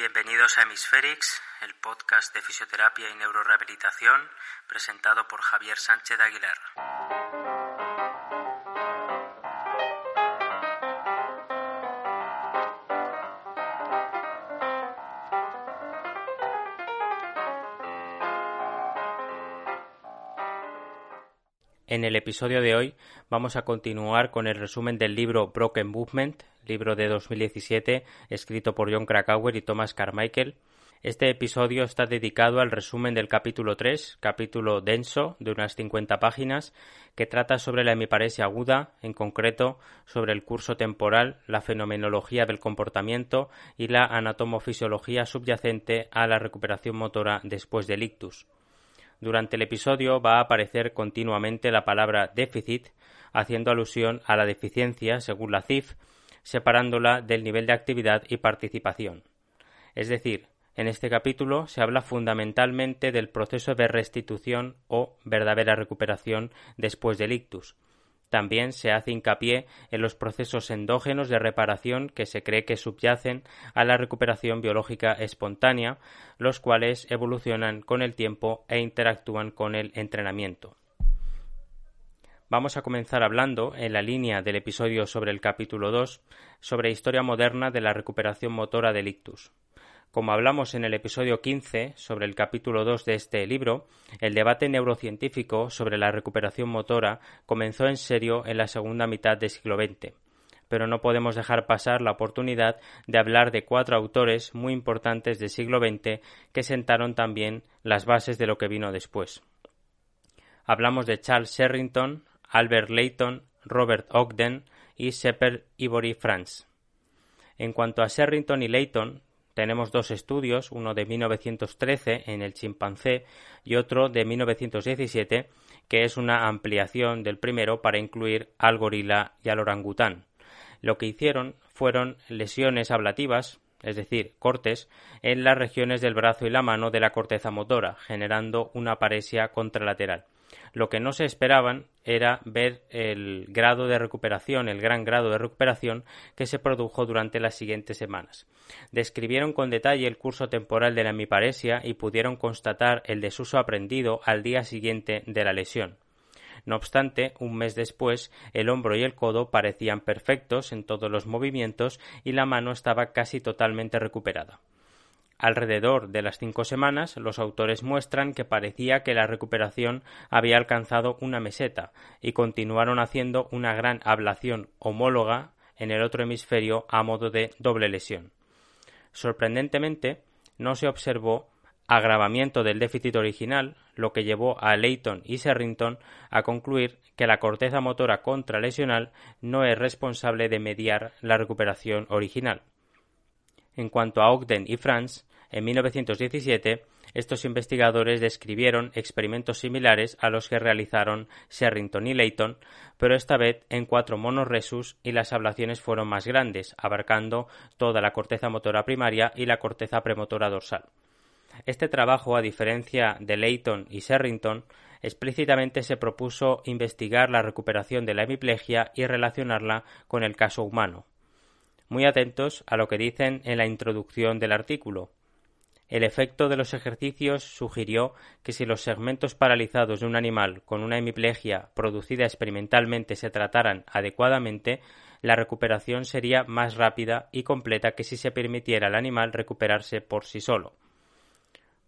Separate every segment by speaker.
Speaker 1: Bienvenidos a Hemisferix, el podcast de fisioterapia y neurorehabilitación presentado por Javier Sánchez Aguilar. En el episodio de hoy vamos a continuar con el resumen del libro Broken Movement, libro de 2017 escrito por John Krakauer y Thomas Carmichael. Este episodio está dedicado al resumen del capítulo 3, capítulo denso de unas 50 páginas, que trata sobre la hemiparesia aguda, en concreto sobre el curso temporal, la fenomenología del comportamiento y la anatomofisiología subyacente a la recuperación motora después del ictus. Durante el episodio va a aparecer continuamente la palabra déficit, haciendo alusión a la deficiencia, según la CIF, separándola del nivel de actividad y participación. Es decir, en este capítulo se habla fundamentalmente del proceso de restitución o verdadera recuperación después del ictus, también se hace hincapié en los procesos endógenos de reparación que se cree que subyacen a la recuperación biológica espontánea, los cuales evolucionan con el tiempo e interactúan con el entrenamiento. Vamos a comenzar hablando, en la línea del episodio sobre el capítulo 2, sobre historia moderna de la recuperación motora del ictus. Como hablamos en el episodio 15 sobre el capítulo 2 de este libro, el debate neurocientífico sobre la recuperación motora comenzó en serio en la segunda mitad del siglo XX. Pero no podemos dejar pasar la oportunidad de hablar de cuatro autores muy importantes del siglo XX que sentaron también las bases de lo que vino después. Hablamos de Charles Sherrington, Albert Layton, Robert Ogden y Shepard Ivory Franz. En cuanto a Sherrington y Layton, tenemos dos estudios, uno de 1913 en el chimpancé y otro de 1917, que es una ampliación del primero para incluir al gorila y al orangután. Lo que hicieron fueron lesiones ablativas, es decir, cortes, en las regiones del brazo y la mano de la corteza motora, generando una paresia contralateral. Lo que no se esperaban era ver el grado de recuperación, el gran grado de recuperación que se produjo durante las siguientes semanas. Describieron con detalle el curso temporal de la hemiparesia y pudieron constatar el desuso aprendido al día siguiente de la lesión. No obstante, un mes después, el hombro y el codo parecían perfectos en todos los movimientos y la mano estaba casi totalmente recuperada. Alrededor de las cinco semanas, los autores muestran que parecía que la recuperación había alcanzado una meseta y continuaron haciendo una gran ablación homóloga en el otro hemisferio a modo de doble lesión. Sorprendentemente, no se observó agravamiento del déficit original, lo que llevó a Leighton y Serrington a concluir que la corteza motora contralesional no es responsable de mediar la recuperación original. En cuanto a Ogden y Franz, en 1917, estos investigadores describieron experimentos similares a los que realizaron Sherrington y Layton, pero esta vez en cuatro monos resus y las ablaciones fueron más grandes, abarcando toda la corteza motora primaria y la corteza premotora dorsal. Este trabajo, a diferencia de Layton y Sherrington, explícitamente se propuso investigar la recuperación de la hemiplegia y relacionarla con el caso humano. Muy atentos a lo que dicen en la introducción del artículo. El efecto de los ejercicios sugirió que si los segmentos paralizados de un animal con una hemiplegia producida experimentalmente se trataran adecuadamente, la recuperación sería más rápida y completa que si se permitiera al animal recuperarse por sí solo.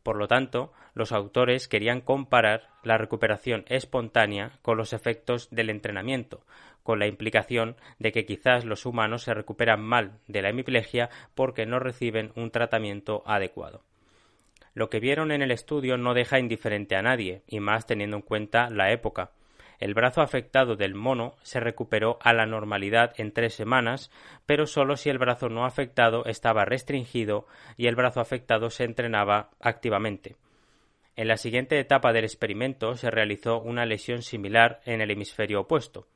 Speaker 1: Por lo tanto, los autores querían comparar la recuperación espontánea con los efectos del entrenamiento, con la implicación de que quizás los humanos se recuperan mal de la hemiplegia porque no reciben un tratamiento adecuado. Lo que vieron en el estudio no deja indiferente a nadie, y más teniendo en cuenta la época. El brazo afectado del mono se recuperó a la normalidad en tres semanas, pero solo si el brazo no afectado estaba restringido y el brazo afectado se entrenaba activamente. En la siguiente etapa del experimento se realizó una lesión similar en el hemisferio opuesto.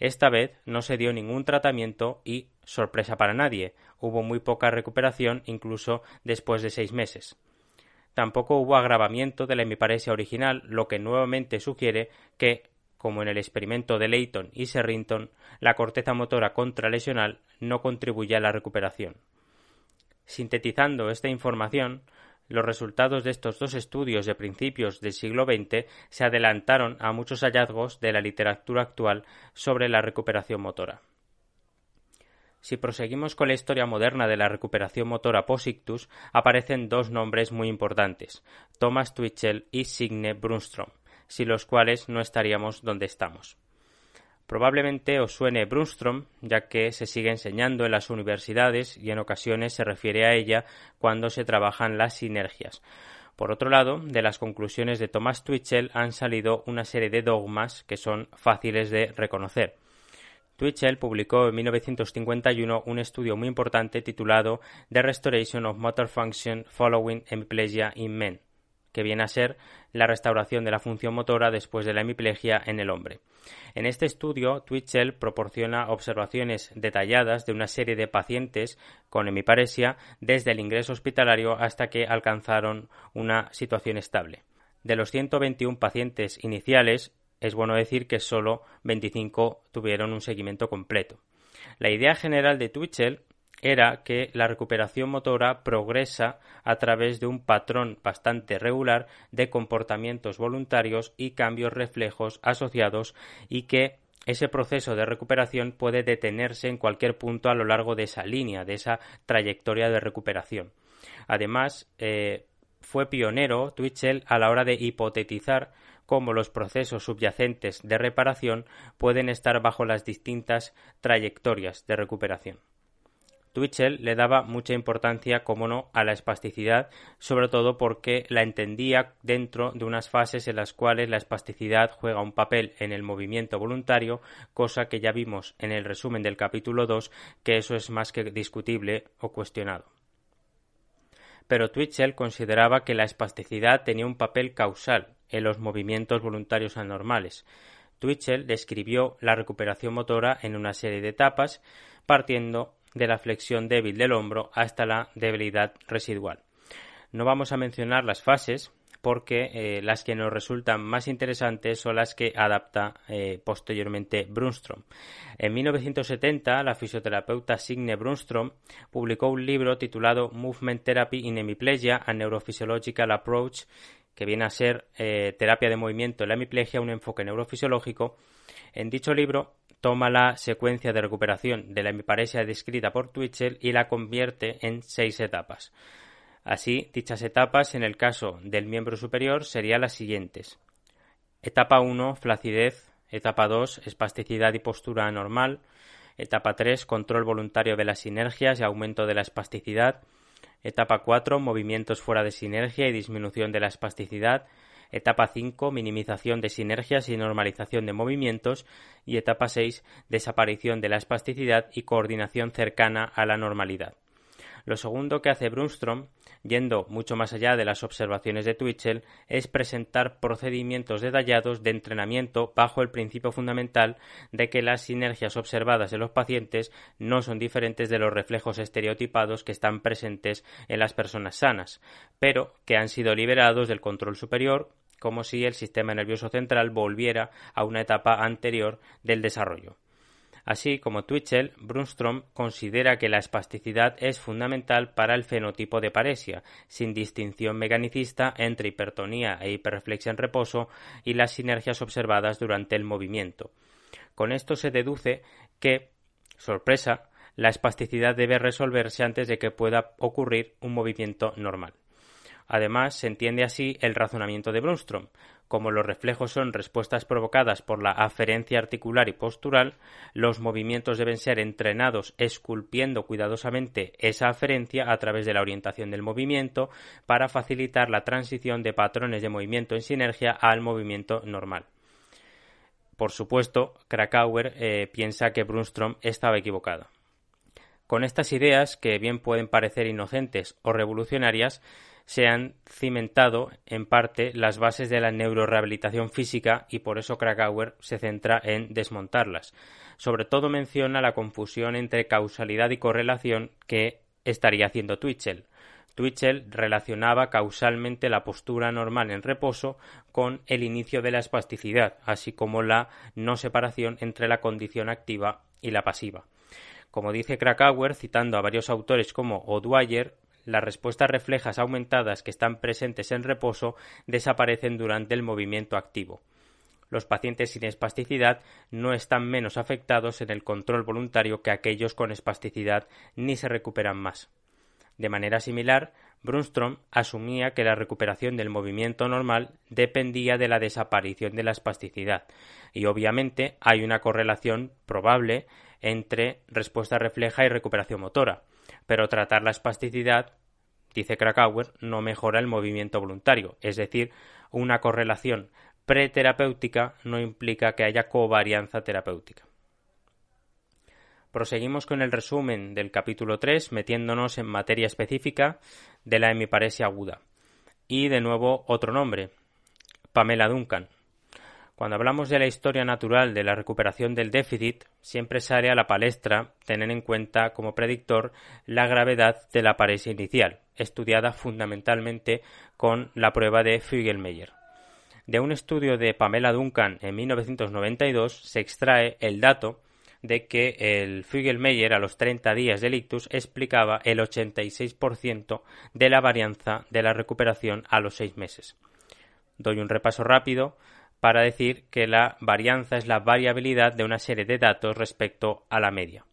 Speaker 1: Esta vez no se dio ningún tratamiento y, sorpresa para nadie, hubo muy poca recuperación incluso después de seis meses. Tampoco hubo agravamiento de la hemiparesia original, lo que nuevamente sugiere que, como en el experimento de Leighton y Serrington, la corteza motora contralesional no contribuye a la recuperación. Sintetizando esta información, los resultados de estos dos estudios de principios del siglo XX se adelantaron a muchos hallazgos de la literatura actual sobre la recuperación motora. Si proseguimos con la historia moderna de la recuperación motora post aparecen dos nombres muy importantes, Thomas Twitchell y Signe Brunstrom, sin los cuales no estaríamos donde estamos. Probablemente os suene Brunstrom, ya que se sigue enseñando en las universidades y en ocasiones se refiere a ella cuando se trabajan las sinergias. Por otro lado, de las conclusiones de Thomas Twitchell han salido una serie de dogmas que son fáciles de reconocer. Twitchell publicó en 1951 un estudio muy importante titulado The Restoration of Motor Function Following Hemiplegia in Men, que viene a ser la restauración de la función motora después de la hemiplegia en el hombre. En este estudio, Twitchell proporciona observaciones detalladas de una serie de pacientes con hemiparesia desde el ingreso hospitalario hasta que alcanzaron una situación estable. De los 121 pacientes iniciales, es bueno decir que solo 25 tuvieron un seguimiento completo. La idea general de Twitchell era que la recuperación motora progresa a través de un patrón bastante regular de comportamientos voluntarios y cambios reflejos asociados y que ese proceso de recuperación puede detenerse en cualquier punto a lo largo de esa línea, de esa trayectoria de recuperación. Además, eh, fue pionero Twitchell a la hora de hipotetizar cómo los procesos subyacentes de reparación pueden estar bajo las distintas trayectorias de recuperación. Twitchell le daba mucha importancia, como no, a la espasticidad, sobre todo porque la entendía dentro de unas fases en las cuales la espasticidad juega un papel en el movimiento voluntario, cosa que ya vimos en el resumen del capítulo 2, que eso es más que discutible o cuestionado pero Twitchell consideraba que la espasticidad tenía un papel causal en los movimientos voluntarios anormales. Twitchell describió la recuperación motora en una serie de etapas, partiendo de la flexión débil del hombro hasta la debilidad residual. No vamos a mencionar las fases, porque eh, las que nos resultan más interesantes son las que adapta eh, posteriormente Brunstrom. En 1970, la fisioterapeuta Signe Brunstrom publicó un libro titulado Movement Therapy in Hemiplegia, a Neurophysiological Approach, que viene a ser eh, terapia de movimiento en la hemiplegia, un enfoque neurofisiológico. En dicho libro toma la secuencia de recuperación de la hemiparesia descrita por Twitchell y la convierte en seis etapas. Así, dichas etapas en el caso del miembro superior serían las siguientes. Etapa 1, flacidez. Etapa 2, espasticidad y postura anormal. Etapa 3, control voluntario de las sinergias y aumento de la espasticidad. Etapa 4, movimientos fuera de sinergia y disminución de la espasticidad. Etapa 5, minimización de sinergias y normalización de movimientos. Y etapa 6, desaparición de la espasticidad y coordinación cercana a la normalidad. Lo segundo que hace Brunstrom, yendo mucho más allá de las observaciones de Twitchell, es presentar procedimientos detallados de entrenamiento bajo el principio fundamental de que las sinergias observadas en los pacientes no son diferentes de los reflejos estereotipados que están presentes en las personas sanas, pero que han sido liberados del control superior como si el sistema nervioso central volviera a una etapa anterior del desarrollo. Así como Twitchell, Brunstrom considera que la espasticidad es fundamental para el fenotipo de paresia, sin distinción mecanicista entre hipertonía e hiperreflexia en reposo y las sinergias observadas durante el movimiento. Con esto se deduce que, sorpresa, la espasticidad debe resolverse antes de que pueda ocurrir un movimiento normal. Además, se entiende así el razonamiento de Brunstrom. Como los reflejos son respuestas provocadas por la aferencia articular y postural, los movimientos deben ser entrenados esculpiendo cuidadosamente esa aferencia a través de la orientación del movimiento para facilitar la transición de patrones de movimiento en sinergia al movimiento normal. Por supuesto, Krakauer eh, piensa que Brunstrom estaba equivocado. Con estas ideas, que bien pueden parecer inocentes o revolucionarias, se han cimentado en parte las bases de la neurorehabilitación física y por eso Krakauer se centra en desmontarlas. Sobre todo menciona la confusión entre causalidad y correlación que estaría haciendo Twitchell. Twitchell relacionaba causalmente la postura normal en reposo con el inicio de la espasticidad, así como la no separación entre la condición activa y la pasiva. Como dice Krakauer, citando a varios autores como O'Dwyer, las respuestas reflejas aumentadas que están presentes en reposo desaparecen durante el movimiento activo. Los pacientes sin espasticidad no están menos afectados en el control voluntario que aquellos con espasticidad ni se recuperan más. De manera similar, Brunstrom asumía que la recuperación del movimiento normal dependía de la desaparición de la espasticidad, y obviamente hay una correlación probable entre respuesta refleja y recuperación motora, pero tratar la espasticidad, dice Krakauer, no mejora el movimiento voluntario, es decir, una correlación preterapéutica no implica que haya covarianza terapéutica. Proseguimos con el resumen del capítulo 3, metiéndonos en materia específica de la hemiparesia aguda. Y de nuevo otro nombre, Pamela Duncan. Cuando hablamos de la historia natural de la recuperación del déficit, siempre sale a la palestra tener en cuenta como predictor la gravedad de la paresia inicial, estudiada fundamentalmente con la prueba de Fugel-Meyer. De un estudio de Pamela Duncan en 1992 se extrae el dato de que el Fugel-Meyer a los 30 días del ictus explicaba el 86% de la varianza de la recuperación a los 6 meses. Doy un repaso rápido para decir que la varianza es la variabilidad de una serie de datos respecto a la media.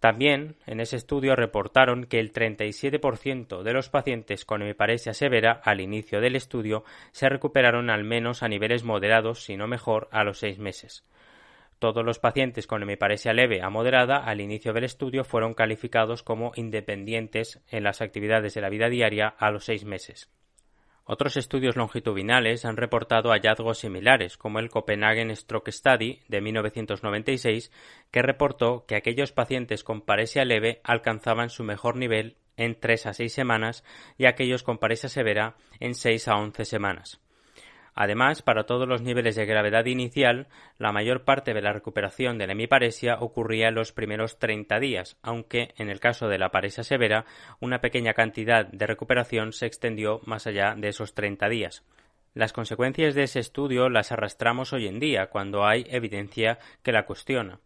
Speaker 1: También en ese estudio reportaron que el 37% de los pacientes con hemiparesia severa al inicio del estudio se recuperaron al menos a niveles moderados, si no mejor, a los seis meses. Todos los pacientes con hemiparesia leve a moderada al inicio del estudio fueron calificados como independientes en las actividades de la vida diaria a los seis meses. Otros estudios longitudinales han reportado hallazgos similares, como el Copenhagen Stroke Study de 1996, que reportó que aquellos pacientes con paresia leve alcanzaban su mejor nivel en tres a seis semanas y aquellos con paresia severa en seis a once semanas. Además, para todos los niveles de gravedad inicial, la mayor parte de la recuperación de la hemiparesia ocurría en los primeros 30 días, aunque en el caso de la paresia severa, una pequeña cantidad de recuperación se extendió más allá de esos 30 días. Las consecuencias de ese estudio las arrastramos hoy en día, cuando hay evidencia que la cuestiona.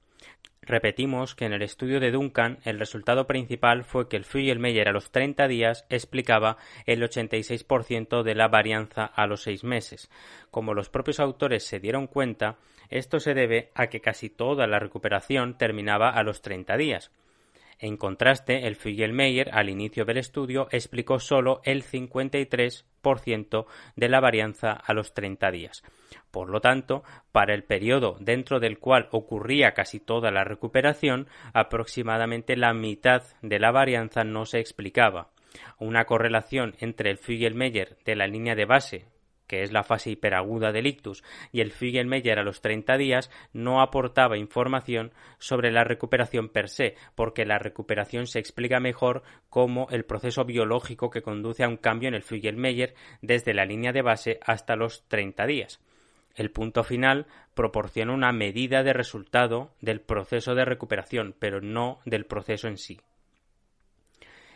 Speaker 1: Repetimos que en el estudio de Duncan el resultado principal fue que el Fugel-Meyer a los 30 días explicaba el 86% de la varianza a los 6 meses. Como los propios autores se dieron cuenta, esto se debe a que casi toda la recuperación terminaba a los 30 días. En contraste, el Fugel-Meyer al inicio del estudio explicó solo el 53% de la varianza a los 30 días. Por lo tanto, para el periodo dentro del cual ocurría casi toda la recuperación, aproximadamente la mitad de la varianza no se explicaba. Una correlación entre el Fugel-Meyer de la línea de base que es la fase hiperaguda del ictus, y el Fugel-Meyer a los 30 días no aportaba información sobre la recuperación per se, porque la recuperación se explica mejor como el proceso biológico que conduce a un cambio en el Fugel-Meyer desde la línea de base hasta los 30 días. El punto final proporciona una medida de resultado del proceso de recuperación, pero no del proceso en sí.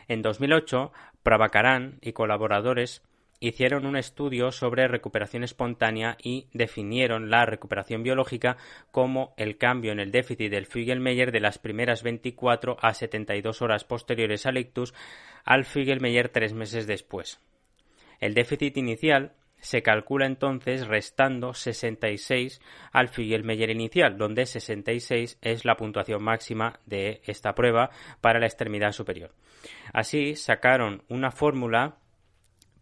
Speaker 1: En 2008, Prabhakaran y colaboradores hicieron un estudio sobre recuperación espontánea y definieron la recuperación biológica como el cambio en el déficit del Fugel-Meyer de las primeras 24 a 72 horas posteriores al ictus al Fugel-Meyer tres meses después. El déficit inicial se calcula entonces restando 66 al Fugel-Meyer inicial, donde 66 es la puntuación máxima de esta prueba para la extremidad superior. Así sacaron una fórmula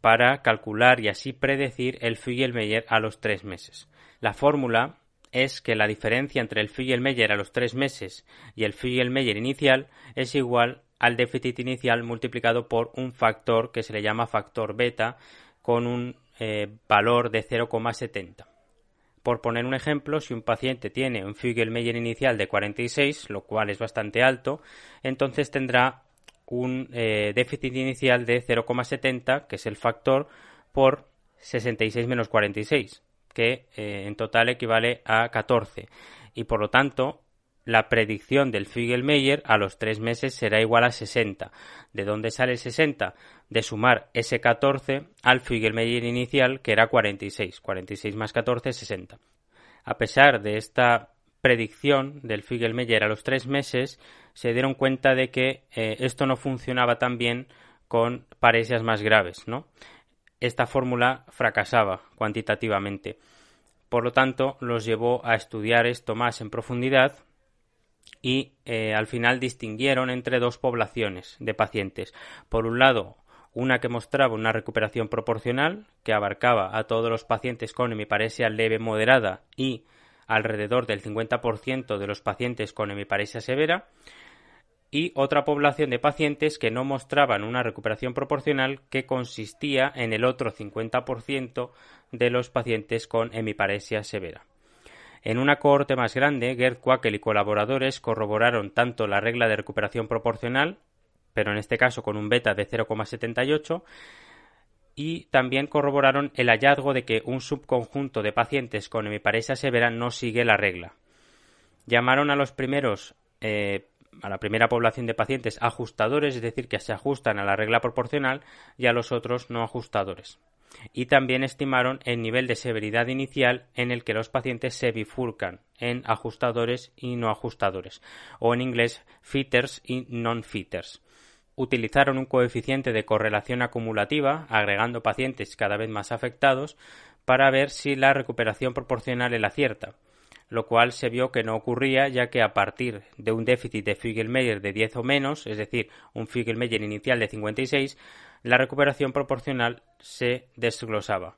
Speaker 1: para calcular y así predecir el Fugel-Meyer a los tres meses. La fórmula es que la diferencia entre el Fugel-Meyer a los tres meses y el Fugel-Meyer inicial es igual al déficit inicial multiplicado por un factor que se le llama factor beta con un eh, valor de 0,70. Por poner un ejemplo, si un paciente tiene un Fugel-Meyer inicial de 46, lo cual es bastante alto, entonces tendrá un eh, déficit inicial de 0,70, que es el factor, por 66 menos 46, que eh, en total equivale a 14. Y por lo tanto, la predicción del Fugel-Meyer a los tres meses será igual a 60. ¿De dónde sale el 60? De sumar ese 14 al Fugel-Meyer inicial, que era 46. 46 más 14, 60. A pesar de esta predicción del Figelmeyer a los tres meses, se dieron cuenta de que eh, esto no funcionaba tan bien con paresias más graves, ¿no? Esta fórmula fracasaba cuantitativamente. Por lo tanto, los llevó a estudiar esto más en profundidad y eh, al final distinguieron entre dos poblaciones de pacientes. Por un lado, una que mostraba una recuperación proporcional, que abarcaba a todos los pacientes con hemiparesia leve moderada y alrededor del 50% de los pacientes con hemiparesia severa, y otra población de pacientes que no mostraban una recuperación proporcional que consistía en el otro 50% de los pacientes con hemiparesia severa. En una cohorte más grande, Gerd Quackel y colaboradores corroboraron tanto la regla de recuperación proporcional, pero en este caso con un beta de 0,78, y también corroboraron el hallazgo de que un subconjunto de pacientes con hemiparesia severa no sigue la regla. Llamaron a los primeros eh, a la primera población de pacientes ajustadores, es decir, que se ajustan a la regla proporcional, y a los otros no ajustadores. Y también estimaron el nivel de severidad inicial en el que los pacientes se bifurcan en ajustadores y no ajustadores, o en inglés fitters y non-fitters utilizaron un coeficiente de correlación acumulativa, agregando pacientes cada vez más afectados, para ver si la recuperación proporcional era cierta, lo cual se vio que no ocurría ya que a partir de un déficit de Figelmeyer de 10 o menos, es decir, un Figelmeyer inicial de 56, la recuperación proporcional se desglosaba.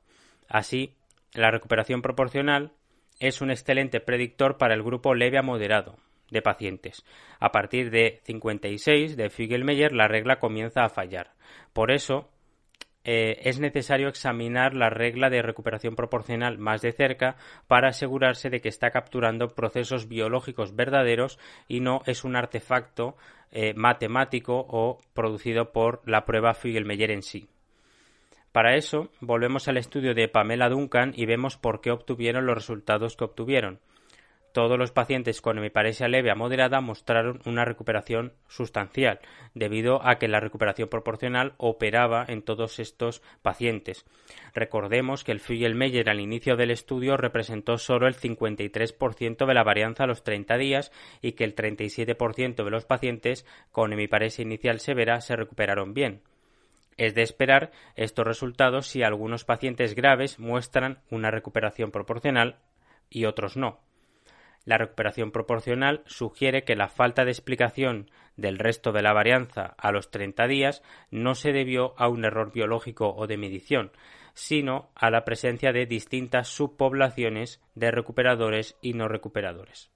Speaker 1: Así, la recuperación proporcional es un excelente predictor para el grupo leve a moderado, de pacientes. A partir de 56 de Figelmeyer la regla comienza a fallar. Por eso eh, es necesario examinar la regla de recuperación proporcional más de cerca para asegurarse de que está capturando procesos biológicos verdaderos y no es un artefacto eh, matemático o producido por la prueba Figelmeyer en sí. Para eso, volvemos al estudio de Pamela Duncan y vemos por qué obtuvieron los resultados que obtuvieron todos los pacientes con hemiparesia leve a moderada mostraron una recuperación sustancial, debido a que la recuperación proporcional operaba en todos estos pacientes. Recordemos que el Figelmeyer al inicio del estudio representó solo el 53% de la varianza a los 30 días y que el 37% de los pacientes con hemiparesia inicial severa se recuperaron bien. Es de esperar estos resultados si algunos pacientes graves muestran una recuperación proporcional y otros no. La recuperación proporcional sugiere que la falta de explicación del resto de la varianza a los 30 días no se debió a un error biológico o de medición, sino a la presencia de distintas subpoblaciones de recuperadores y no recuperadores.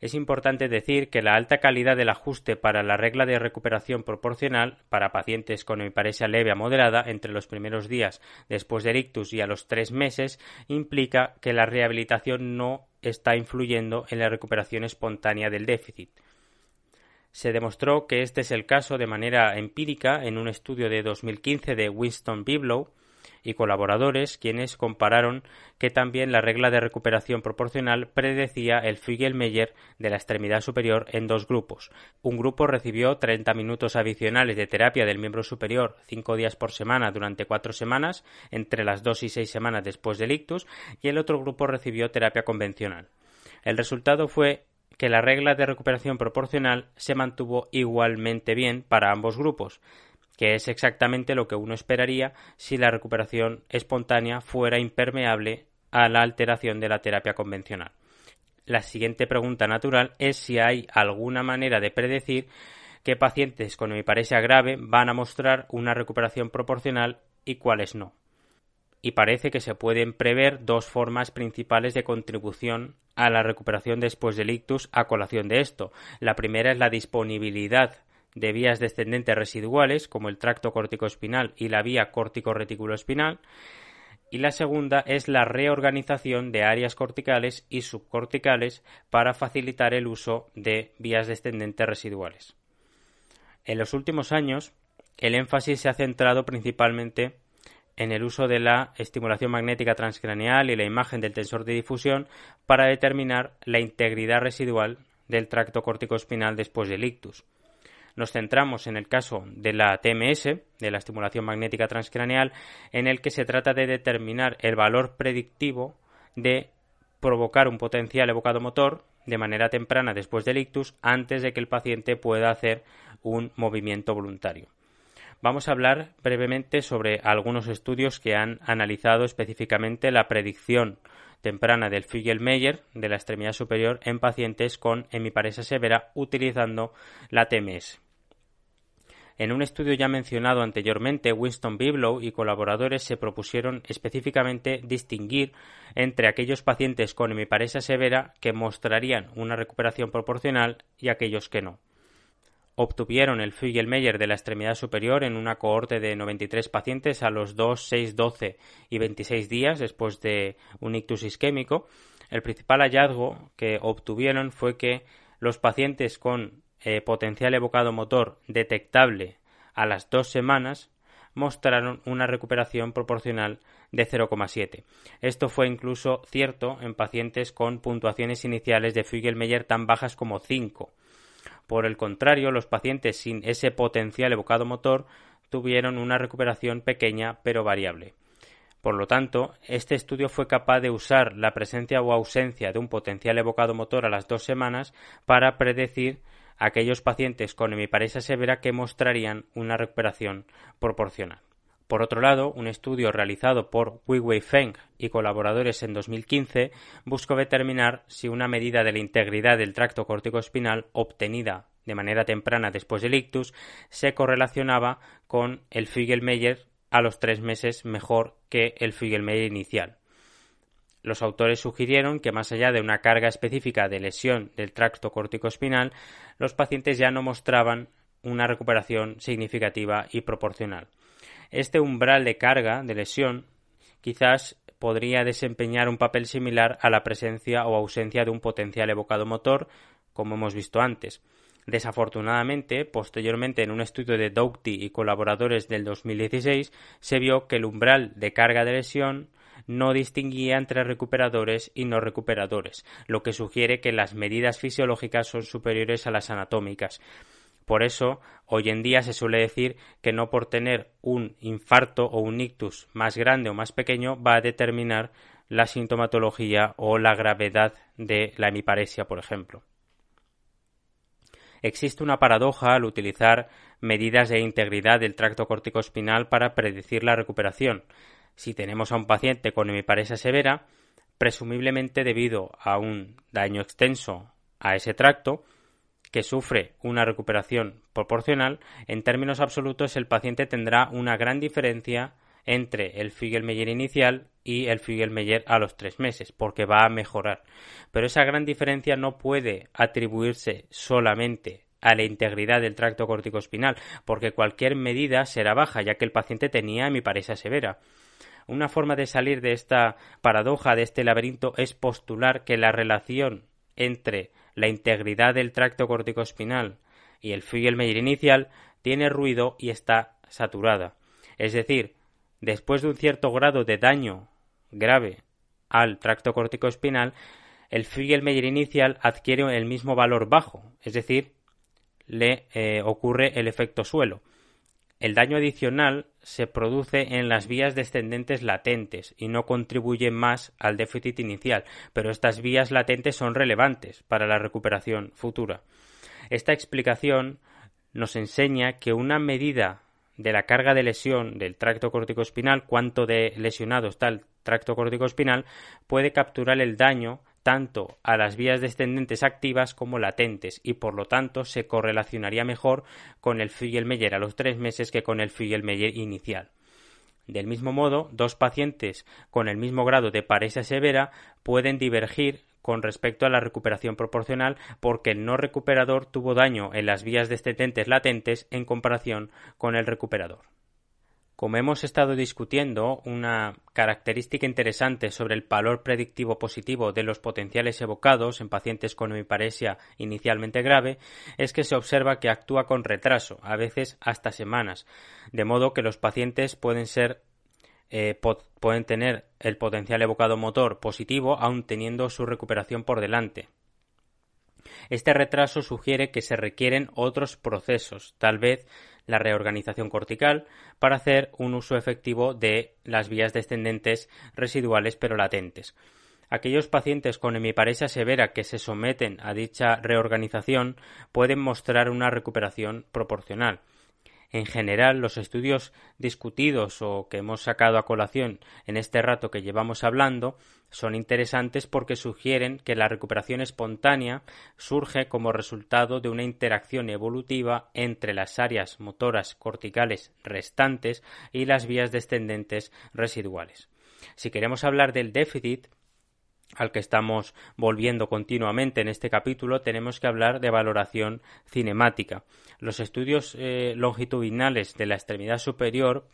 Speaker 1: Es importante decir que la alta calidad del ajuste para la regla de recuperación proporcional para pacientes con hemiparesia leve a moderada entre los primeros días después del ictus y a los tres meses implica que la rehabilitación no está influyendo en la recuperación espontánea del déficit. Se demostró que este es el caso de manera empírica en un estudio de 2015 de Winston Biblow, y colaboradores, quienes compararon que también la regla de recuperación proporcional predecía el Figelmeyer de la extremidad superior en dos grupos. Un grupo recibió 30 minutos adicionales de terapia del miembro superior cinco días por semana durante cuatro semanas, entre las dos y seis semanas después del ictus, y el otro grupo recibió terapia convencional. El resultado fue que la regla de recuperación proporcional se mantuvo igualmente bien para ambos grupos, que es exactamente lo que uno esperaría si la recuperación espontánea fuera impermeable a la alteración de la terapia convencional. La siguiente pregunta natural es si hay alguna manera de predecir qué pacientes con hemiparesia grave van a mostrar una recuperación proporcional y cuáles no. Y parece que se pueden prever dos formas principales de contribución a la recuperación después del ictus a colación de esto. La primera es la disponibilidad de vías descendentes residuales, como el tracto corticoespinal y la vía córtico-reticuloespinal, y la segunda es la reorganización de áreas corticales y subcorticales para facilitar el uso de vías descendentes residuales. En los últimos años, el énfasis se ha centrado principalmente en el uso de la estimulación magnética transcraneal y la imagen del tensor de difusión para determinar la integridad residual del tracto corticoespinal después del ictus nos centramos en el caso de la TMS, de la estimulación magnética transcraneal, en el que se trata de determinar el valor predictivo de provocar un potencial evocado motor de manera temprana después del ictus antes de que el paciente pueda hacer un movimiento voluntario. Vamos a hablar brevemente sobre algunos estudios que han analizado específicamente la predicción temprana del Figel-Meyer de la extremidad superior en pacientes con hemiparesia severa utilizando la TMS. En un estudio ya mencionado anteriormente, Winston Biblow y colaboradores se propusieron específicamente distinguir entre aquellos pacientes con hemiparesia severa que mostrarían una recuperación proporcional y aquellos que no. Obtuvieron el Figel-Meyer de la extremidad superior en una cohorte de 93 pacientes a los 2, 6, 12 y 26 días después de un ictus isquémico. El principal hallazgo que obtuvieron fue que los pacientes con eh, potencial evocado motor detectable a las dos semanas mostraron una recuperación proporcional de 0,7. Esto fue incluso cierto en pacientes con puntuaciones iniciales de Figel-Meyer tan bajas como 5. Por el contrario, los pacientes sin ese potencial evocado motor tuvieron una recuperación pequeña pero variable. Por lo tanto, este estudio fue capaz de usar la presencia o ausencia de un potencial evocado motor a las dos semanas para predecir aquellos pacientes con hemiparesia severa que mostrarían una recuperación proporcional. Por otro lado, un estudio realizado por Wei Feng y colaboradores en 2015 buscó determinar si una medida de la integridad del tracto espinal obtenida de manera temprana después del ictus se correlacionaba con el Figel-Meyer a los tres meses mejor que el Figel-Meyer inicial. Los autores sugirieron que más allá de una carga específica de lesión del tracto espinal, los pacientes ya no mostraban una recuperación significativa y proporcional. Este umbral de carga de lesión quizás podría desempeñar un papel similar a la presencia o ausencia de un potencial evocado motor, como hemos visto antes. Desafortunadamente, posteriormente en un estudio de Doughty y colaboradores del 2016, se vio que el umbral de carga de lesión no distinguía entre recuperadores y no recuperadores, lo que sugiere que las medidas fisiológicas son superiores a las anatómicas. Por eso, hoy en día se suele decir que no por tener un infarto o un ictus más grande o más pequeño va a determinar la sintomatología o la gravedad de la hemiparesia, por ejemplo. Existe una paradoja al utilizar medidas de integridad del tracto espinal para predecir la recuperación si tenemos a un paciente con hemiparesia severa, presumiblemente debido a un daño extenso a ese tracto, que sufre una recuperación proporcional, en términos absolutos el paciente tendrá una gran diferencia entre el Figel-Meyer inicial y el Figel-Meyer a los tres meses, porque va a mejorar. Pero esa gran diferencia no puede atribuirse solamente a la integridad del tracto espinal, porque cualquier medida será baja, ya que el paciente tenía hemiparesia severa. Una forma de salir de esta paradoja, de este laberinto, es postular que la relación entre la integridad del tracto espinal y el Figel-Meyer inicial tiene ruido y está saturada. Es decir, después de un cierto grado de daño grave al tracto espinal, el Figel-Meyer inicial adquiere el mismo valor bajo, es decir, le eh, ocurre el efecto suelo. El daño adicional se produce en las vías descendentes latentes y no contribuye más al déficit inicial, pero estas vías latentes son relevantes para la recuperación futura. Esta explicación nos enseña que una medida de la carga de lesión del tracto espinal, cuánto de lesionado está el tracto espinal, puede capturar el daño tanto a las vías descendentes activas como latentes y por lo tanto se correlacionaría mejor con el Figel-Meyer a los tres meses que con el Figel-Meyer inicial. Del mismo modo, dos pacientes con el mismo grado de paresia severa pueden divergir con respecto a la recuperación proporcional porque el no recuperador tuvo daño en las vías descendentes latentes en comparación con el recuperador. Como hemos estado discutiendo, una característica interesante sobre el valor predictivo positivo de los potenciales evocados en pacientes con hemiparesia inicialmente grave es que se observa que actúa con retraso, a veces hasta semanas, de modo que los pacientes pueden ser eh, pueden tener el potencial evocado motor positivo aun teniendo su recuperación por delante. Este retraso sugiere que se requieren otros procesos, tal vez la reorganización cortical, para hacer un uso efectivo de las vías descendentes residuales pero latentes. Aquellos pacientes con hemiparesia severa que se someten a dicha reorganización pueden mostrar una recuperación proporcional. En general, los estudios discutidos o que hemos sacado a colación en este rato que llevamos hablando son interesantes porque sugieren que la recuperación espontánea surge como resultado de una interacción evolutiva entre las áreas motoras corticales restantes y las vías descendentes residuales. Si queremos hablar del déficit, al que estamos volviendo continuamente en este capítulo, tenemos que hablar de valoración cinemática. Los estudios eh, longitudinales de la extremidad superior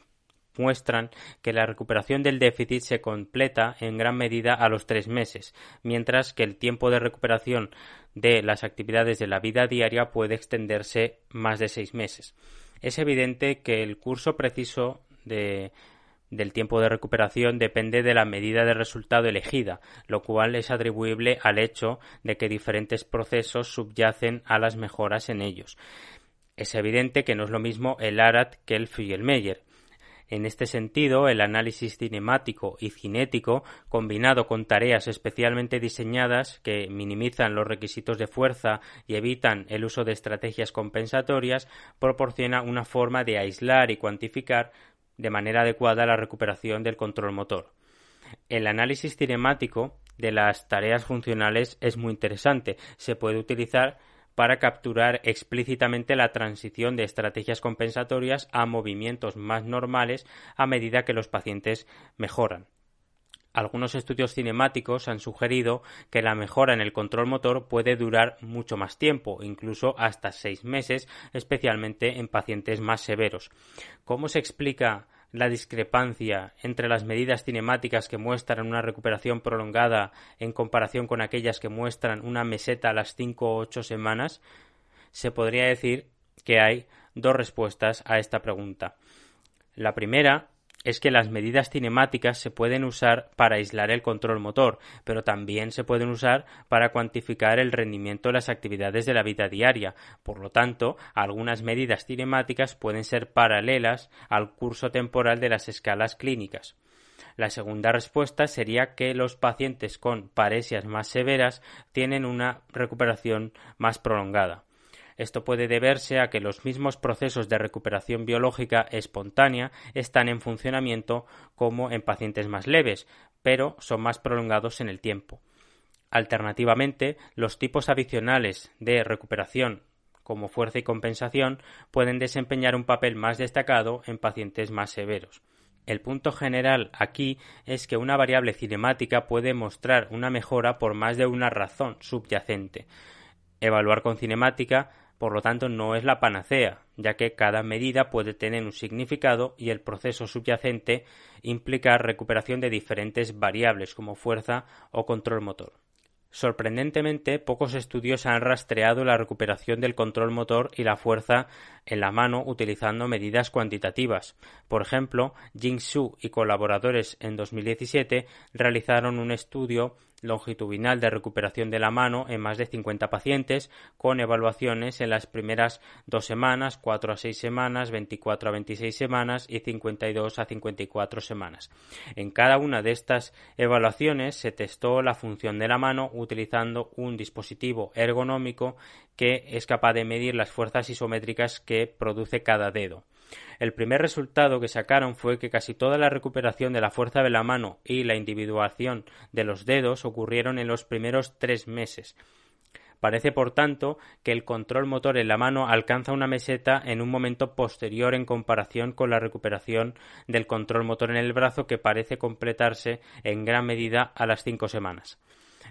Speaker 1: muestran que la recuperación del déficit se completa en gran medida a los tres meses, mientras que el tiempo de recuperación de las actividades de la vida diaria puede extenderse más de seis meses. Es evidente que el curso preciso de del tiempo de recuperación depende de la medida de resultado elegida, lo cual es atribuible al hecho de que diferentes procesos subyacen a las mejoras en ellos. Es evidente que no es lo mismo el ARAT que el Meyer. En este sentido, el análisis cinemático y cinético, combinado con tareas especialmente diseñadas que minimizan los requisitos de fuerza y evitan el uso de estrategias compensatorias, proporciona una forma de aislar y cuantificar de manera adecuada la recuperación del control motor. El análisis cinemático de las tareas funcionales es muy interesante. Se puede utilizar para capturar explícitamente la transición de estrategias compensatorias a movimientos más normales a medida que los pacientes mejoran. Algunos estudios cinemáticos han sugerido que la mejora en el control motor puede durar mucho más tiempo, incluso hasta seis meses, especialmente en pacientes más severos. ¿Cómo se explica la discrepancia entre las medidas cinemáticas que muestran una recuperación prolongada en comparación con aquellas que muestran una meseta a las cinco o ocho semanas? Se podría decir que hay dos respuestas a esta pregunta. La primera es que las medidas cinemáticas se pueden usar para aislar el control motor, pero también se pueden usar para cuantificar el rendimiento de las actividades de la vida diaria. Por lo tanto, algunas medidas cinemáticas pueden ser paralelas al curso temporal de las escalas clínicas. La segunda respuesta sería que los pacientes con paresias más severas tienen una recuperación más prolongada. Esto puede deberse a que los mismos procesos de recuperación biológica espontánea están en funcionamiento como en pacientes más leves, pero son más prolongados en el tiempo. Alternativamente, los tipos adicionales de recuperación como fuerza y compensación pueden desempeñar un papel más destacado en pacientes más severos. El punto general aquí es que una variable cinemática puede mostrar una mejora por más de una razón subyacente. Evaluar con cinemática por lo tanto no es la panacea, ya que cada medida puede tener un significado y el proceso subyacente implica recuperación de diferentes variables como fuerza o control motor. Sorprendentemente, pocos estudios han rastreado la recuperación del control motor y la fuerza en la mano utilizando medidas cuantitativas. Por ejemplo, Jing Su y colaboradores en 2017 realizaron un estudio longitudinal de recuperación de la mano en más de 50 pacientes, con evaluaciones en las primeras dos semanas, 4 a 6 semanas, 24 a 26 semanas y 52 a 54 semanas. En cada una de estas evaluaciones se testó la función de la mano utilizando un dispositivo ergonómico que es capaz de medir las fuerzas isométricas que produce cada dedo. El primer resultado que sacaron fue que casi toda la recuperación de la fuerza de la mano y la individuación de los dedos ocurrieron en los primeros tres meses. Parece, por tanto, que el control motor en la mano alcanza una meseta en un momento posterior en comparación con la recuperación del control motor en el brazo que parece completarse en gran medida a las cinco semanas.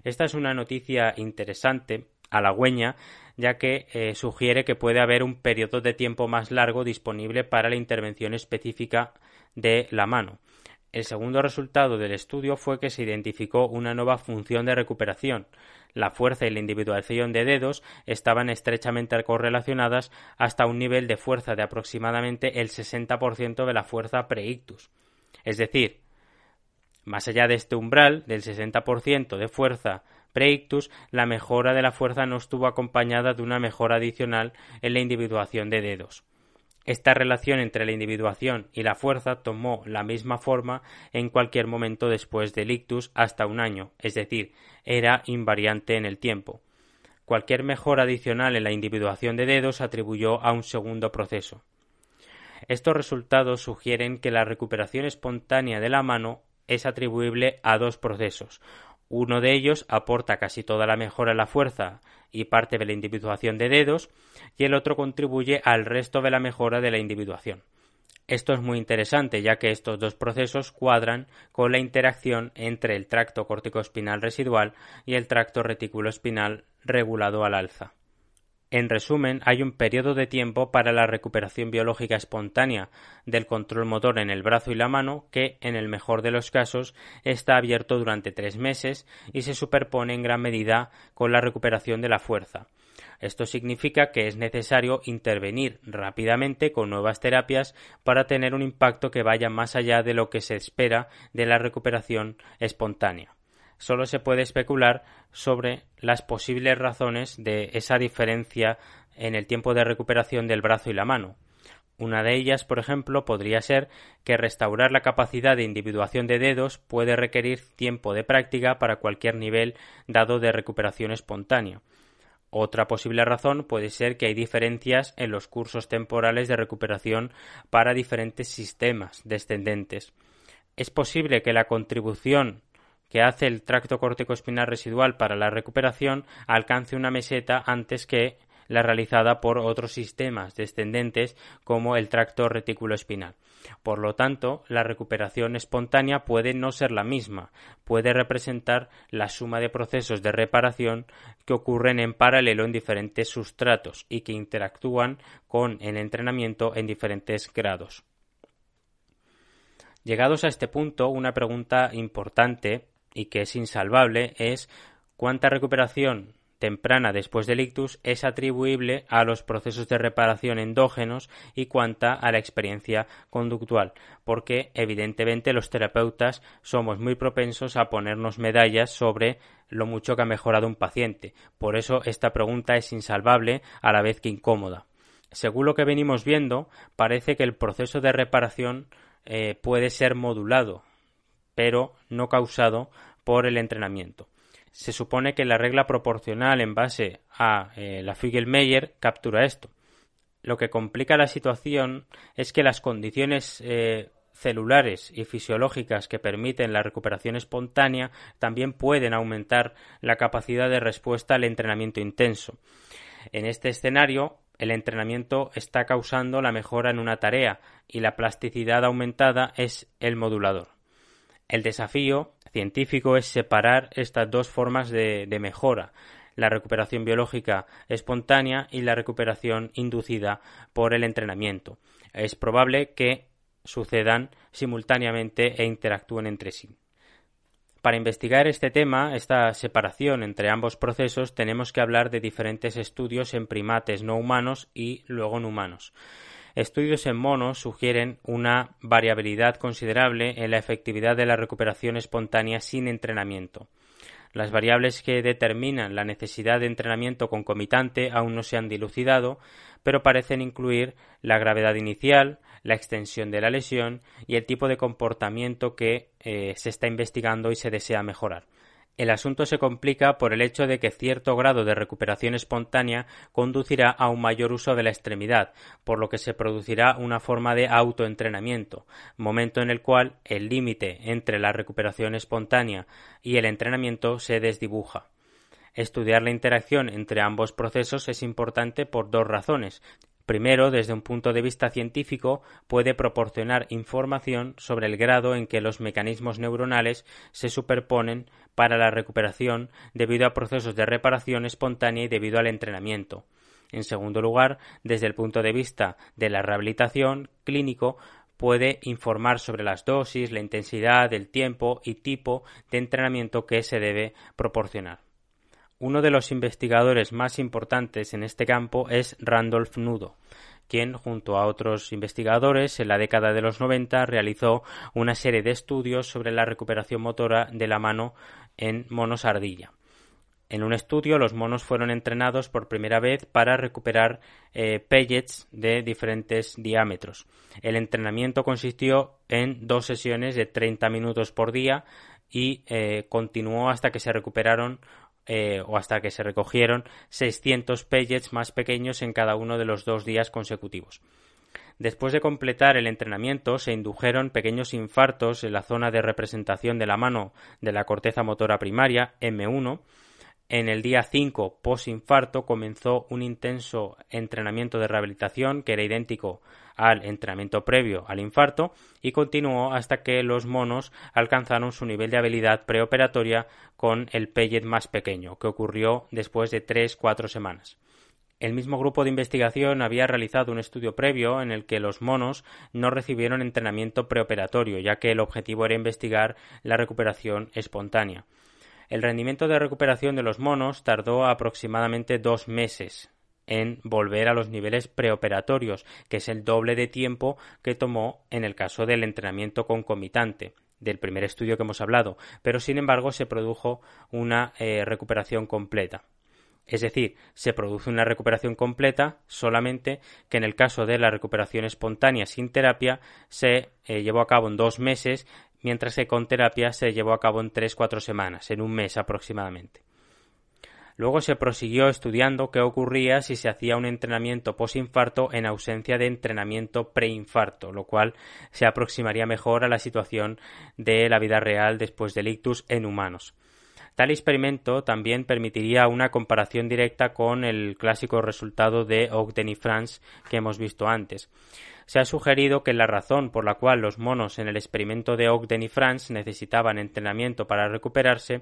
Speaker 1: Esta es una noticia interesante, halagüeña, ya que eh, sugiere que puede haber un periodo de tiempo más largo disponible para la intervención específica de la mano. El segundo resultado del estudio fue que se identificó una nueva función de recuperación. La fuerza y la individuación de dedos estaban estrechamente correlacionadas hasta un nivel de fuerza de aproximadamente el 60% de la fuerza preictus. Es decir, más allá de este umbral del 60% de fuerza preictus, la mejora de la fuerza no estuvo acompañada de una mejora adicional en la individuación de dedos. Esta relación entre la individuación y la fuerza tomó la misma forma en cualquier momento después del ictus hasta un año, es decir, era invariante en el tiempo. Cualquier mejora adicional en la individuación de dedos atribuyó a un segundo proceso. Estos resultados sugieren que la recuperación espontánea de la mano es atribuible a dos procesos. Uno de ellos aporta casi toda la mejora en la fuerza y parte de la individuación de dedos, y el otro contribuye al resto de la mejora de la individuación. Esto es muy interesante, ya que estos dos procesos cuadran con la interacción entre el tracto corticoespinal residual y el tracto reticuloespinal regulado al alza. En resumen, hay un periodo de tiempo para la recuperación biológica espontánea del control motor en el brazo y la mano que, en el mejor de los casos, está abierto durante tres meses y se superpone en gran medida con la recuperación de la fuerza. Esto significa que es necesario intervenir rápidamente con nuevas terapias para tener un impacto que vaya más allá de lo que se espera de la recuperación espontánea. Solo se puede especular sobre las posibles razones de esa diferencia en el tiempo de recuperación del brazo y la mano. Una de ellas, por ejemplo, podría ser que restaurar la capacidad de individuación de dedos puede requerir tiempo de práctica para cualquier nivel dado de recuperación espontánea. Otra posible razón puede ser que hay diferencias en los cursos temporales de recuperación para diferentes sistemas descendentes. Es posible que la contribución que hace el tracto córtico-espinal residual para la recuperación alcance una meseta antes que la realizada por otros sistemas descendentes como el tracto retículo-espinal. Por lo tanto, la recuperación espontánea puede no ser la misma, puede representar la suma de procesos de reparación que ocurren en paralelo en diferentes sustratos y que interactúan con el entrenamiento en diferentes grados. Llegados a este punto, una pregunta importante y que es insalvable es cuánta recuperación temprana después del ictus es atribuible a los procesos de reparación endógenos y cuanta a la experiencia conductual, porque evidentemente los terapeutas somos muy propensos a ponernos medallas sobre lo mucho que ha mejorado un paciente. Por eso esta pregunta es insalvable a la vez que incómoda. Según lo que venimos viendo, parece que el proceso de reparación eh, puede ser modulado, pero no causado por el entrenamiento se supone que la regla proporcional en base a eh, la Figel-Meyer captura esto. Lo que complica la situación es que las condiciones eh, celulares y fisiológicas que permiten la recuperación espontánea también pueden aumentar la capacidad de respuesta al entrenamiento intenso. En este escenario, el entrenamiento está causando la mejora en una tarea y la plasticidad aumentada es el modulador. El desafío científico es separar estas dos formas de, mejora la recuperación biológica espontánea y la recuperación inducida por el entrenamiento. Es probable que sucedan simultáneamente e interactúen entre sí. Para investigar este tema, esta separación entre ambos procesos, tenemos que hablar de diferentes estudios en primates no humanos y luego en humanos. Estudios en monos sugieren una variabilidad considerable en la efectividad de la recuperación espontánea sin entrenamiento. Las variables que determinan la necesidad de entrenamiento concomitante aún no se han dilucidado, pero parecen incluir la gravedad inicial, la extensión de la lesión y el tipo de comportamiento que eh, se está investigando y se desea mejorar. El asunto se complica por el hecho de que cierto grado de recuperación espontánea conducirá a un mayor uso de la extremidad, por lo que se producirá una forma de autoentrenamiento, momento en el cual el límite entre la recuperación espontánea y el entrenamiento se desdibuja. Estudiar la interacción entre ambos procesos es importante por dos razones. Primero, desde un punto de vista científico, puede proporcionar información sobre el grado en que los mecanismos neuronales se superponen para la recuperación debido a procesos de reparación espontánea y debido al entrenamiento. En segundo lugar, desde el punto de vista de la rehabilitación clínico, puede informar sobre las dosis, la intensidad, el tiempo y tipo de entrenamiento que se debe proporcionar. Uno de los investigadores más importantes en este campo es Randolph Nudo, quien, junto a otros investigadores, en la década de los 90 realizó una serie de estudios sobre la recuperación motora de la mano en monos ardilla. En un estudio, los monos fueron entrenados por primera vez para recuperar eh, pellets de diferentes diámetros. El entrenamiento consistió en dos sesiones de 30 minutos por día y eh, continuó hasta que se recuperaron eh, o hasta que se recogieron 600 pellets más pequeños en cada uno de los dos días consecutivos. Después de completar el entrenamiento, se indujeron pequeños infartos en la zona de representación de la mano de la corteza motora primaria, M1. En el día 5 post-infarto comenzó un intenso entrenamiento de rehabilitación que era idéntico al entrenamiento previo al infarto y continuó hasta que los monos alcanzaron su nivel de habilidad preoperatoria con el pellet más pequeño, que ocurrió después de 3-4 semanas. El mismo grupo de investigación había realizado un estudio previo en el que los monos no recibieron entrenamiento preoperatorio, ya que el objetivo era investigar la recuperación espontánea. El rendimiento de recuperación de los monos tardó aproximadamente dos meses en volver a los niveles preoperatorios, que es el doble de tiempo que tomó en el caso del entrenamiento concomitante del primer estudio que hemos hablado, pero sin embargo se produjo una eh, recuperación completa. Es decir, se produce una recuperación completa solamente que en el caso de la recuperación espontánea sin terapia se eh, llevó a cabo en dos meses, mientras que con terapia se llevó a cabo en tres cuatro semanas, en un mes aproximadamente. Luego se prosiguió estudiando qué ocurría si se hacía un entrenamiento posinfarto en ausencia de entrenamiento preinfarto, lo cual se aproximaría mejor a la situación de la vida real después del ictus en humanos. Tal experimento también permitiría una comparación directa con el clásico resultado de Ogden y France que hemos visto antes. Se ha sugerido que la razón por la cual los monos en el experimento de Ogden y France necesitaban entrenamiento para recuperarse,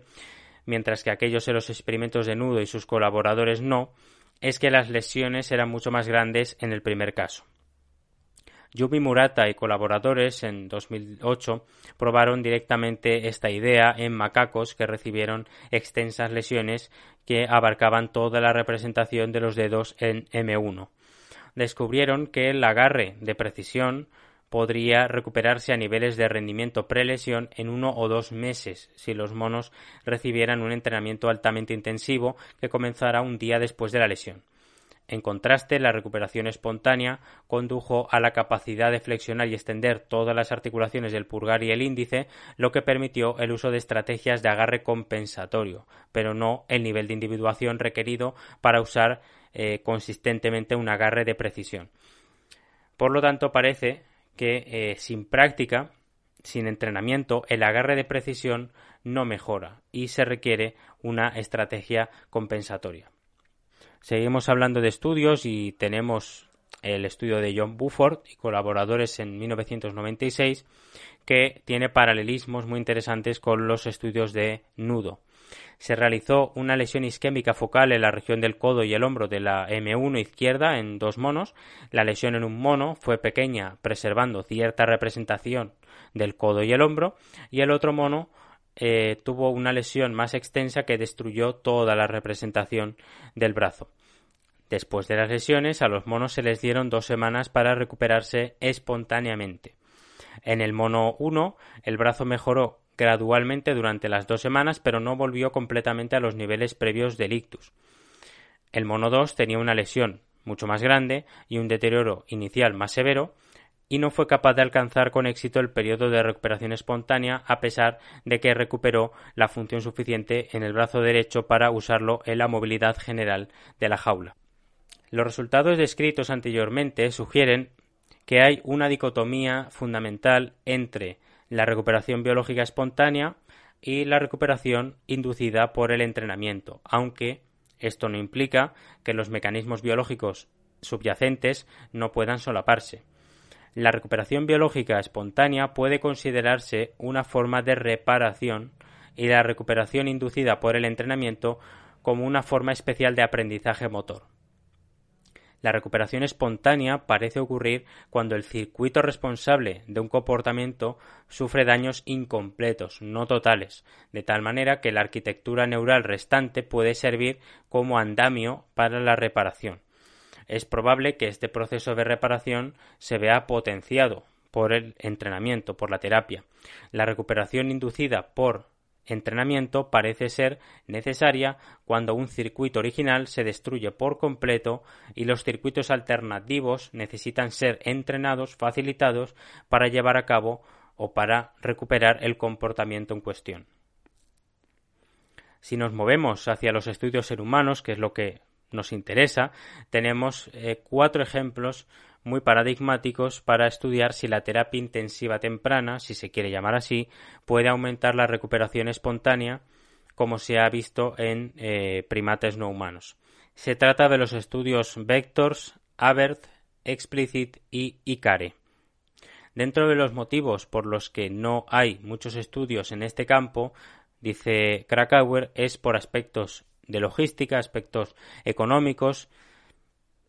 Speaker 1: mientras que aquellos en los experimentos de Nudo y sus colaboradores no, es que las lesiones eran mucho más grandes en el primer caso. Yumi Murata y colaboradores en 2008 probaron directamente esta idea en macacos que recibieron extensas lesiones que abarcaban toda la representación de los dedos en M1. Descubrieron que el agarre de precisión podría recuperarse a niveles de rendimiento prelesión en uno o dos meses si los monos recibieran un entrenamiento altamente intensivo que comenzara un día después de la lesión. En contraste, la recuperación espontánea condujo a la capacidad de flexionar y extender todas las articulaciones del pulgar y el índice, lo que permitió el uso de estrategias de agarre compensatorio, pero no el nivel de individuación requerido para usar eh, consistentemente un agarre de precisión. Por lo tanto, parece que eh, sin práctica, sin entrenamiento, el agarre de precisión no mejora y se requiere una estrategia compensatoria. Seguimos hablando de estudios y tenemos el estudio de John Buford y colaboradores en 1996 que tiene paralelismos muy interesantes con los estudios de nudo. Se realizó una lesión isquémica focal en la región del codo y el hombro de la M1 izquierda en dos monos. La lesión en un mono fue pequeña, preservando cierta representación del codo y el hombro, y el otro mono eh, tuvo una lesión más extensa que destruyó toda la representación del brazo. Después de las lesiones, a los monos se les dieron dos semanas para recuperarse espontáneamente. En el mono 1, el brazo mejoró gradualmente durante las dos semanas, pero no volvió completamente a los niveles previos del ictus. El mono 2 tenía una lesión mucho más grande y un deterioro inicial más severo, y no fue capaz de alcanzar con éxito el periodo de recuperación espontánea a pesar de que recuperó la función suficiente en el brazo derecho para usarlo en la movilidad general de la jaula. Los resultados descritos anteriormente sugieren que hay una dicotomía fundamental entre la recuperación biológica espontánea y la recuperación inducida por el entrenamiento, aunque esto no implica que los mecanismos biológicos subyacentes no puedan solaparse. La recuperación biológica espontánea puede considerarse una forma de reparación y la recuperación inducida por el entrenamiento como una forma especial de aprendizaje motor. La recuperación espontánea parece ocurrir cuando el circuito responsable de un comportamiento sufre daños incompletos, no totales, de tal manera que la arquitectura neural restante puede servir como andamio para la reparación es probable que este proceso de reparación se vea potenciado por el entrenamiento, por la terapia. La recuperación inducida por entrenamiento parece ser necesaria cuando un circuito original se destruye por completo y los circuitos alternativos necesitan ser entrenados, facilitados para llevar a cabo o para recuperar el comportamiento en cuestión. Si nos movemos hacia los estudios en humanos, que es lo que nos interesa, tenemos eh, cuatro ejemplos muy paradigmáticos para estudiar si la terapia intensiva temprana, si se quiere llamar así, puede aumentar la recuperación espontánea, como se ha visto en eh, primates no humanos. Se trata de los estudios Vectors, ABERT, Explicit y ICARE. Dentro de los motivos por los que no hay muchos estudios en este campo, dice Krakauer, es por aspectos de logística, aspectos económicos,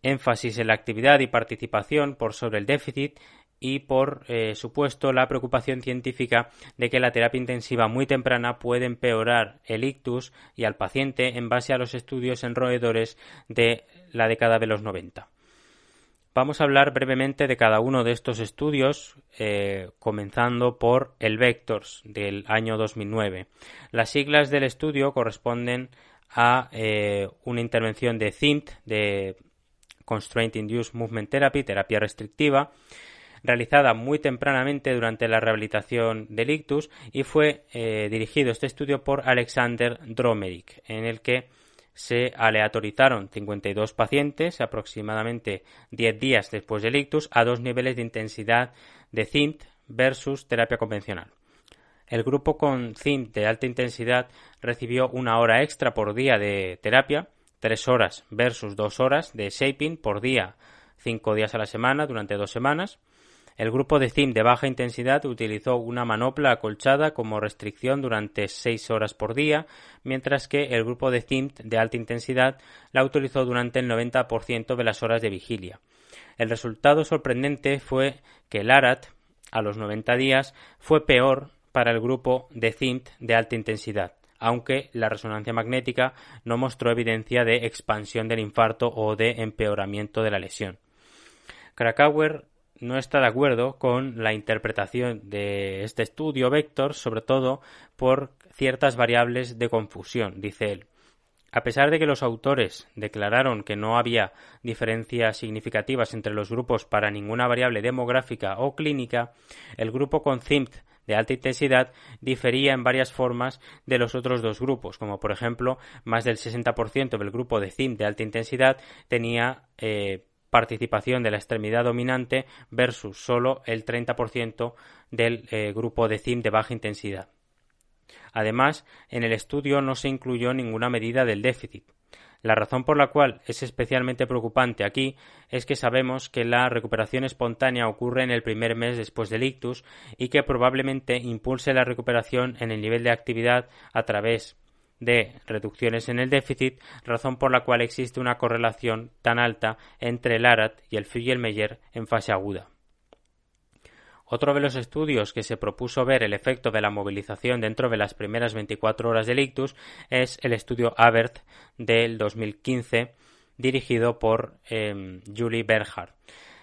Speaker 1: énfasis en la actividad y participación por sobre el déficit y por eh, supuesto la preocupación científica de que la terapia intensiva muy temprana puede empeorar el ictus y al paciente en base a los estudios en roedores de la década de los 90. Vamos a hablar brevemente de cada uno de estos estudios, eh, comenzando por el Vectors del año 2009. Las siglas del estudio corresponden a eh, una intervención de CIMT, de Constraint Induced Movement Therapy, terapia restrictiva, realizada muy tempranamente durante la rehabilitación del ictus y fue eh, dirigido este estudio por Alexander Dromedic, en el que se aleatorizaron 52 pacientes aproximadamente 10 días después del ictus a dos niveles de intensidad de CIMT versus terapia convencional. El grupo con CIMT de alta intensidad recibió una hora extra por día de terapia 3 horas versus 2 horas de shaping por día, 5 días a la semana durante 2 semanas. El grupo de CIM de baja intensidad utilizó una manopla acolchada como restricción durante 6 horas por día, mientras que el grupo de CIM de alta intensidad la utilizó durante el 90% de las horas de vigilia. El resultado sorprendente fue que el ARAT, a los 90 días, fue peor para el grupo de CIMT de alta intensidad aunque la resonancia magnética no mostró evidencia de expansión del infarto o de empeoramiento de la lesión. Krakauer no está de acuerdo con la interpretación de este estudio vector, sobre todo por ciertas variables de confusión, dice él. A pesar de que los autores declararon que no había diferencias significativas entre los grupos para ninguna variable demográfica o clínica, el grupo con CIMT de alta intensidad difería en varias formas de los otros dos grupos, como por ejemplo más del 60% del grupo de CIM de alta intensidad tenía eh, participación de la extremidad dominante versus solo el 30% del eh, grupo de CIM de baja intensidad. Además, en el estudio no se incluyó ninguna medida del déficit. La razón por la cual es especialmente preocupante aquí es que sabemos que la recuperación espontánea ocurre en el primer mes después del ictus y que probablemente impulse la recuperación en el nivel de actividad a través de reducciones en el déficit, razón por la cual existe una correlación tan alta entre el ARAT y el Fugel-Meyer en fase aguda. Otro de los estudios que se propuso ver el efecto de la movilización dentro de las primeras 24 horas del ictus es el estudio ABERT del 2015 dirigido por em, Julie Bernhardt.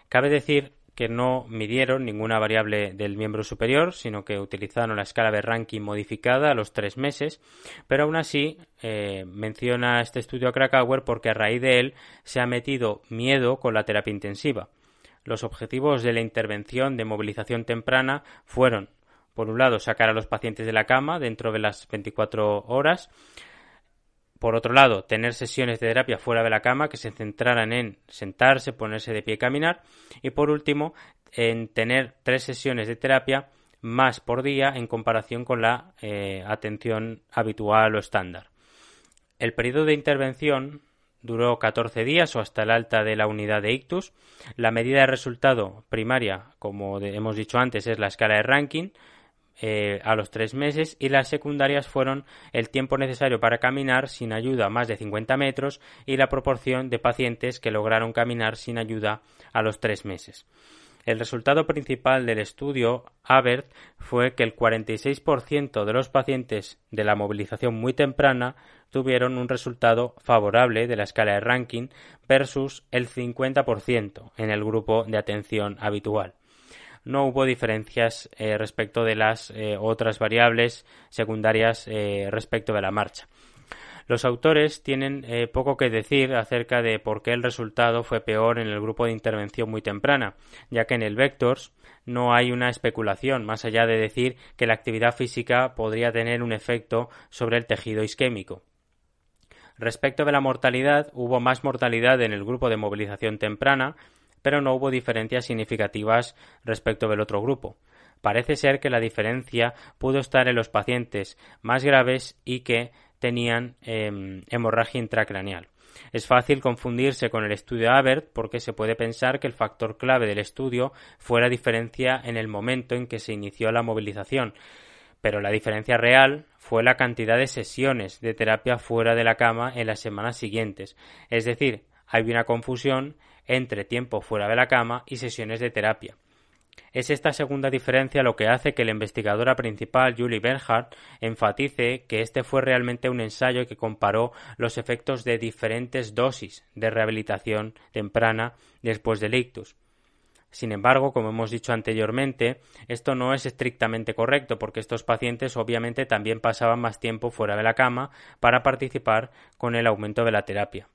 Speaker 1: Cabe decir que no midieron ninguna variable del miembro superior, sino que utilizaron la escala de ranking modificada a los tres meses, pero aún así eh, menciona este estudio a Krakauer porque a raíz de él se ha metido miedo con la terapia intensiva. Los objetivos de la intervención de movilización temprana fueron, por un lado, sacar a los pacientes de la cama dentro de las 24 horas, por otro lado, tener sesiones de terapia fuera de la cama que se centraran en sentarse, ponerse de pie y caminar. Y por último, en tener tres sesiones de terapia más por día en comparación con la eh, atención habitual o estándar. El periodo de intervención duró 14 días o hasta el alta de la unidad de ictus. La medida de resultado primaria, como hemos dicho antes, es la escala de ranking eh, a los tres meses y las secundarias fueron el tiempo necesario para caminar sin ayuda más de 50 metros y la proporción de pacientes que lograron caminar sin ayuda a los tres meses. El resultado principal del estudio ABERT fue que el 46% de los pacientes de la movilización muy temprana tuvieron un resultado favorable de la escala de ranking versus el 50% en el grupo de atención habitual. no hubo diferencias respecto de las otras variables secundarias respecto de la marcha. Los autores tienen eh, poco que decir acerca de por qué el resultado fue peor en el grupo de intervención muy temprana, ya que en el Vectors no hay una especulación más allá de decir que la actividad física podría tener un efecto sobre el tejido isquémico. Respecto de la mortalidad, hubo más mortalidad en el grupo de movilización temprana, pero no hubo diferencias significativas respecto del otro grupo. Parece ser que la diferencia pudo estar en los pacientes más graves y que tenían em, hemorragia intracraneal. Es fácil confundirse con el estudio Abert porque se puede pensar que el factor clave del estudio fue la diferencia en el momento en que se inició la movilización, pero la diferencia real fue la cantidad de sesiones de terapia fuera de la cama en las semanas siguientes. Es decir, hay una confusión entre tiempo fuera de la cama y sesiones de terapia. Es esta segunda diferencia lo que hace que la investigadora principal, Julie Bernhardt, enfatice que este fue realmente un ensayo que comparó los efectos de diferentes dosis de rehabilitación temprana después del ictus. Sin embargo, como hemos dicho anteriormente, esto no es estrictamente correcto porque estos pacientes obviamente también pasaban más tiempo fuera de la cama para participar con el aumento de la terapia.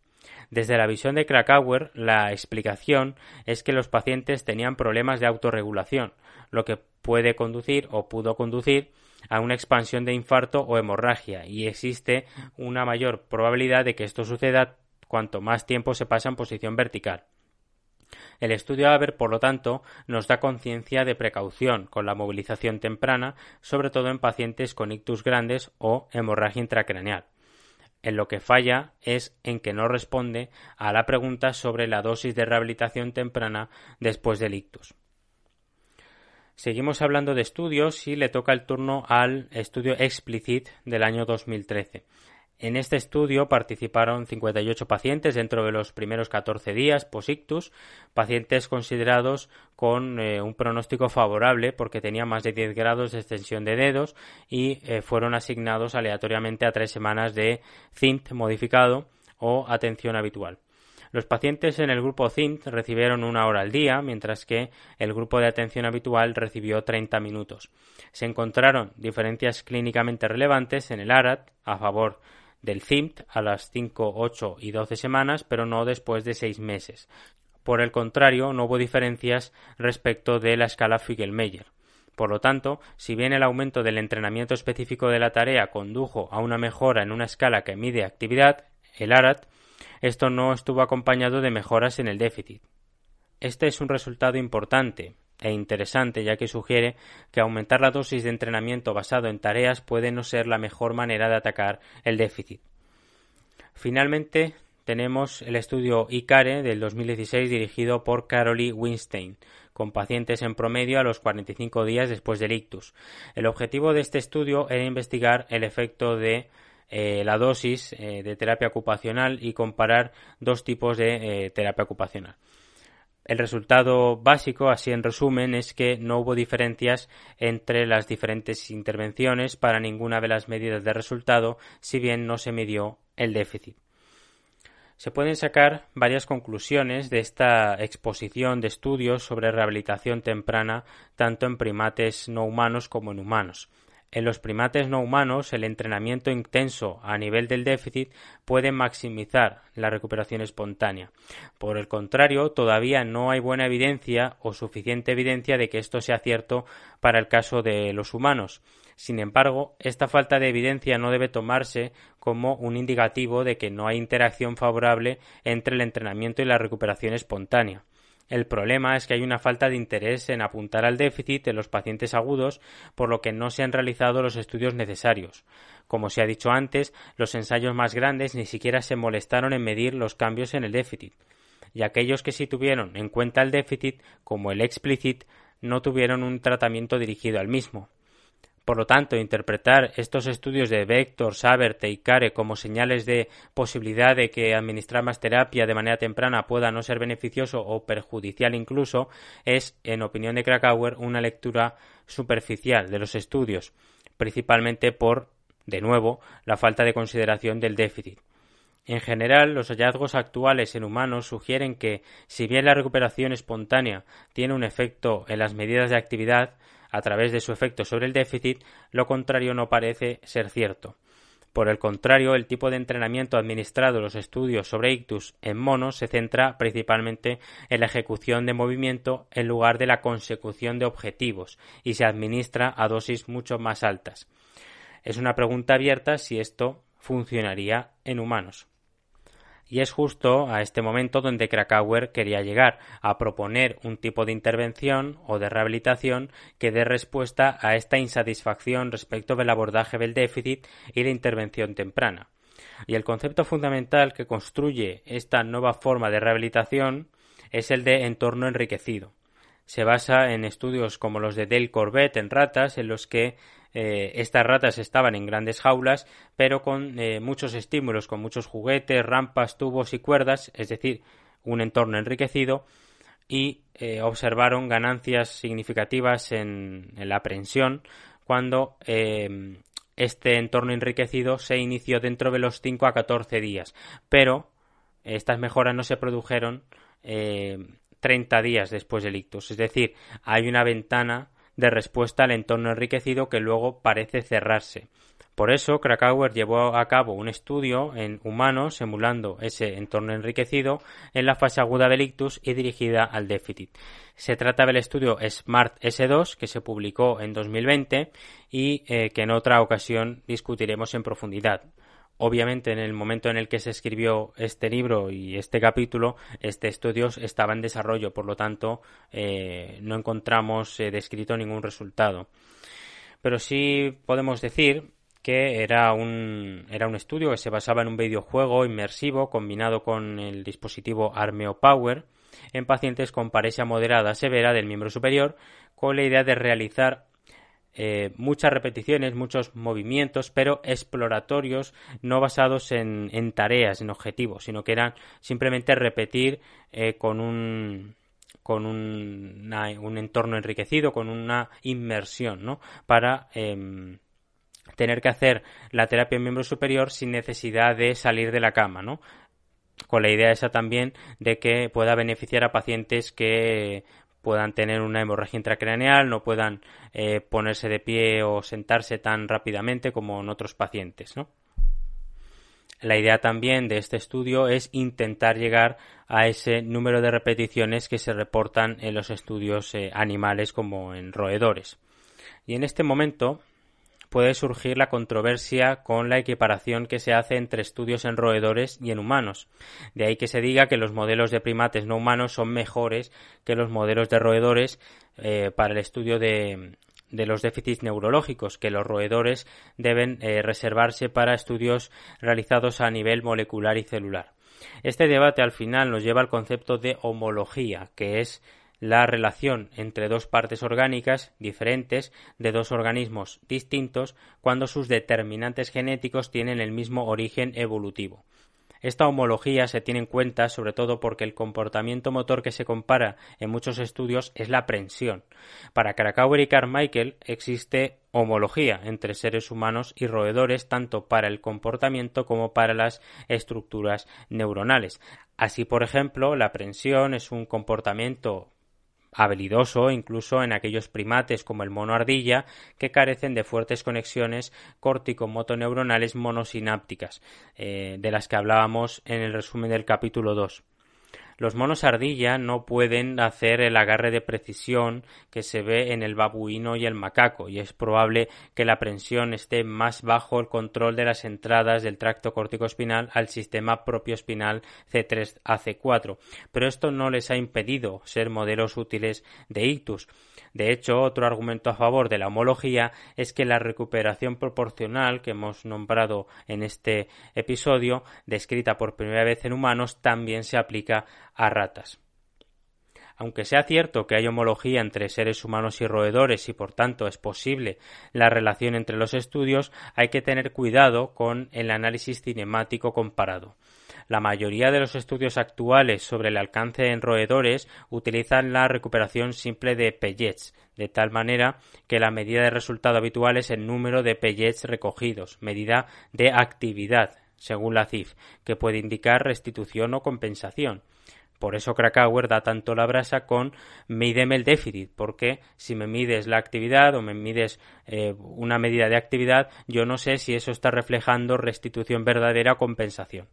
Speaker 1: Desde la visión de Krakauer, la explicación es que los pacientes tenían problemas de autorregulación, lo que puede conducir o pudo conducir a una expansión de infarto o hemorragia, y existe una mayor probabilidad de que esto suceda cuanto más tiempo se pasa en posición vertical. El estudio AVER, por lo tanto, nos da conciencia de precaución con la movilización temprana, sobre todo en pacientes con ictus grandes o hemorragia intracraneal. En lo que falla es en que no responde a la pregunta sobre la dosis de rehabilitación temprana después del ictus. Seguimos hablando de estudios y le toca el turno al estudio Explicit del año 2013. En este estudio participaron 58 pacientes dentro de los primeros 14 días post-ictus, pacientes considerados con eh, un pronóstico favorable porque tenían más de 10 grados de extensión de dedos y eh, fueron asignados aleatoriamente a tres semanas de CINT modificado o atención habitual. Los pacientes en el grupo CINT recibieron una hora al día, mientras que el grupo de atención habitual recibió 30 minutos. Se encontraron diferencias clínicamente relevantes en el ARAT a favor del CIMT a las 5, 8 y 12 semanas, pero no después de 6 meses. Por el contrario, no hubo diferencias respecto de la escala Figel-Meyer. Por lo tanto, si bien el aumento del entrenamiento específico de la tarea condujo a una mejora en una escala que mide actividad, el ARAT, esto no estuvo acompañado de mejoras en el déficit. Este es un resultado importante, e interesante ya que sugiere que aumentar la dosis de entrenamiento basado en tareas puede no ser la mejor manera de atacar el déficit. Finalmente, tenemos el estudio ICARE del 2016 dirigido por Carolee Winstein, con pacientes en promedio a los 45 días después del ictus. El objetivo de este estudio era investigar el efecto de eh, la dosis eh, de terapia ocupacional y comparar dos tipos de eh, terapia ocupacional. El resultado básico, así en resumen, es que no hubo diferencias entre las diferentes intervenciones para ninguna de las medidas de resultado, si bien no se midió el déficit. Se pueden sacar varias conclusiones de esta exposición de estudios sobre rehabilitación temprana tanto en primates no humanos como en humanos. En los primates no humanos, el entrenamiento intenso a nivel del déficit puede maximizar la recuperación espontánea. Por el contrario, todavía no hay buena evidencia o suficiente evidencia de que esto sea cierto para el caso de los humanos. Sin embargo, esta falta de evidencia no debe tomarse como un indicativo de que no hay interacción favorable entre el entrenamiento y la recuperación espontánea. El problema es que hay una falta de interés en apuntar al déficit en los pacientes agudos, por lo que no se han realizado los estudios necesarios. Como se ha dicho antes, los ensayos más grandes ni siquiera se molestaron en medir los cambios en el déficit, y aquellos que sí tuvieron en cuenta el déficit, como el explicit, no tuvieron un tratamiento dirigido al mismo. Por lo tanto, interpretar estos estudios de Vector, Saber, y Care como señales de posibilidad de que administrar más terapia de manera temprana pueda no ser beneficioso o perjudicial incluso es, en opinión de Krakauer, una lectura superficial de los estudios, principalmente por, de nuevo, la falta de consideración del déficit. En general, los hallazgos actuales en humanos sugieren que, si bien la recuperación espontánea tiene un efecto en las medidas de actividad a través de su efecto sobre el déficit, lo contrario no parece ser cierto. Por el contrario, el tipo de entrenamiento administrado en los estudios sobre ictus en monos se centra principalmente en la ejecución de movimiento en lugar de la consecución de objetivos y se administra a dosis mucho más altas. Es una pregunta abierta si esto funcionaría en humanos. Y es justo a este momento donde Krakauer quería llegar, a proponer un tipo de intervención o de rehabilitación que dé respuesta a esta insatisfacción respecto del abordaje del déficit y la intervención temprana. Y el concepto fundamental que construye esta nueva forma de rehabilitación es el de entorno enriquecido. Se basa en estudios como los de Dale Corbett en ratas, en los que eh, estas ratas estaban en grandes jaulas, pero con eh, muchos estímulos, con muchos juguetes, rampas, tubos y cuerdas, es decir, un entorno enriquecido, y eh, observaron ganancias significativas en, la aprensión cuando este entorno enriquecido se inició dentro de los 5 a 14 días. Pero estas mejoras no se produjeron 30 días después del ictus. Es decir, hay una ventana de respuesta al entorno enriquecido que luego parece cerrarse. Por eso, Krakauer llevó a cabo un estudio en humanos simulando ese entorno enriquecido en la fase aguda del ictus y dirigida al déficit. Se trata del estudio SMART S2 que se publicó en 2020 y eh, que en otra ocasión discutiremos en profundidad. Obviamente, en el momento en el que se escribió este libro y este capítulo, este estudio estaba en desarrollo, por lo tanto, eh, no encontramos eh, descrito ningún resultado. Pero sí podemos decir que era un, estudio que se basaba en un videojuego inmersivo combinado con el dispositivo Armeo Power en pacientes con paresia moderada severa del miembro superior, con la idea de realizar eh, muchas repeticiones, muchos movimientos, pero exploratorios, no basados en, tareas, en objetivos, sino que eran simplemente repetir eh, con un con un, entorno enriquecido, con una inmersión, ¿no? Para em, tener que hacer la terapia en miembro superior sin necesidad de salir de la cama, ¿no? Con la idea esa también de que pueda beneficiar a pacientes que puedan tener una hemorragia intracraneal, no puedan eh, ponerse de pie o sentarse tan rápidamente como en otros pacientes. La idea también de este estudio es intentar llegar a ese número de repeticiones que se reportan en los estudios eh, animales como en roedores. Y en este momento puede surgir la controversia con la equiparación que se hace entre estudios en roedores y en humanos. De ahí que se diga que los modelos de primates no humanos son mejores que los modelos de roedores eh, para el estudio de, los déficits neurológicos, que los roedores deben eh, reservarse para estudios realizados a nivel molecular y celular. Este debate al final nos lleva al concepto de homología, que es la relación entre dos partes orgánicas diferentes de dos organismos distintos cuando sus determinantes genéticos tienen el mismo origen evolutivo. Esta homología se tiene en cuenta sobre todo porque el comportamiento motor que se compara en muchos estudios es la prensión. Para Krakauer y Carmichael existe homología entre seres humanos y roedores tanto para el comportamiento como para las estructuras neuronales. Así, por ejemplo, la prensión es un comportamiento habilidoso incluso en aquellos primates como el mono ardilla que carecen de fuertes conexiones córtico-motoneuronales monosinápticas, eh, de las que hablábamos en el resumen del capítulo 2. Los monos ardilla no pueden hacer el agarre de precisión que se ve en el babuino y el macaco, y es probable que la prensión esté más bajo el control de las entradas del tracto córtico-espinal al sistema propio espinal C3 a C4, pero esto no les ha impedido ser modelos útiles de ictus. De hecho, otro argumento a favor de la homología es que la recuperación proporcional que hemos nombrado en este episodio, descrita por primera vez en humanos, también se aplica a ratas. Aunque sea cierto que hay homología entre seres humanos y roedores y por tanto es posible la relación entre los estudios, hay que tener cuidado con el análisis cinemático comparado. La mayoría de los estudios actuales sobre el alcance en roedores utilizan la recuperación simple de pellets, de tal manera que la medida de resultado habitual es el número de pellets recogidos, medida de actividad según la CIF, que puede indicar restitución o compensación. Por eso Krakauer da tanto la brasa con mídeme el déficit, porque si me mides la actividad o me mides eh, una medida de actividad, yo no sé si eso está reflejando restitución verdadera o compensación.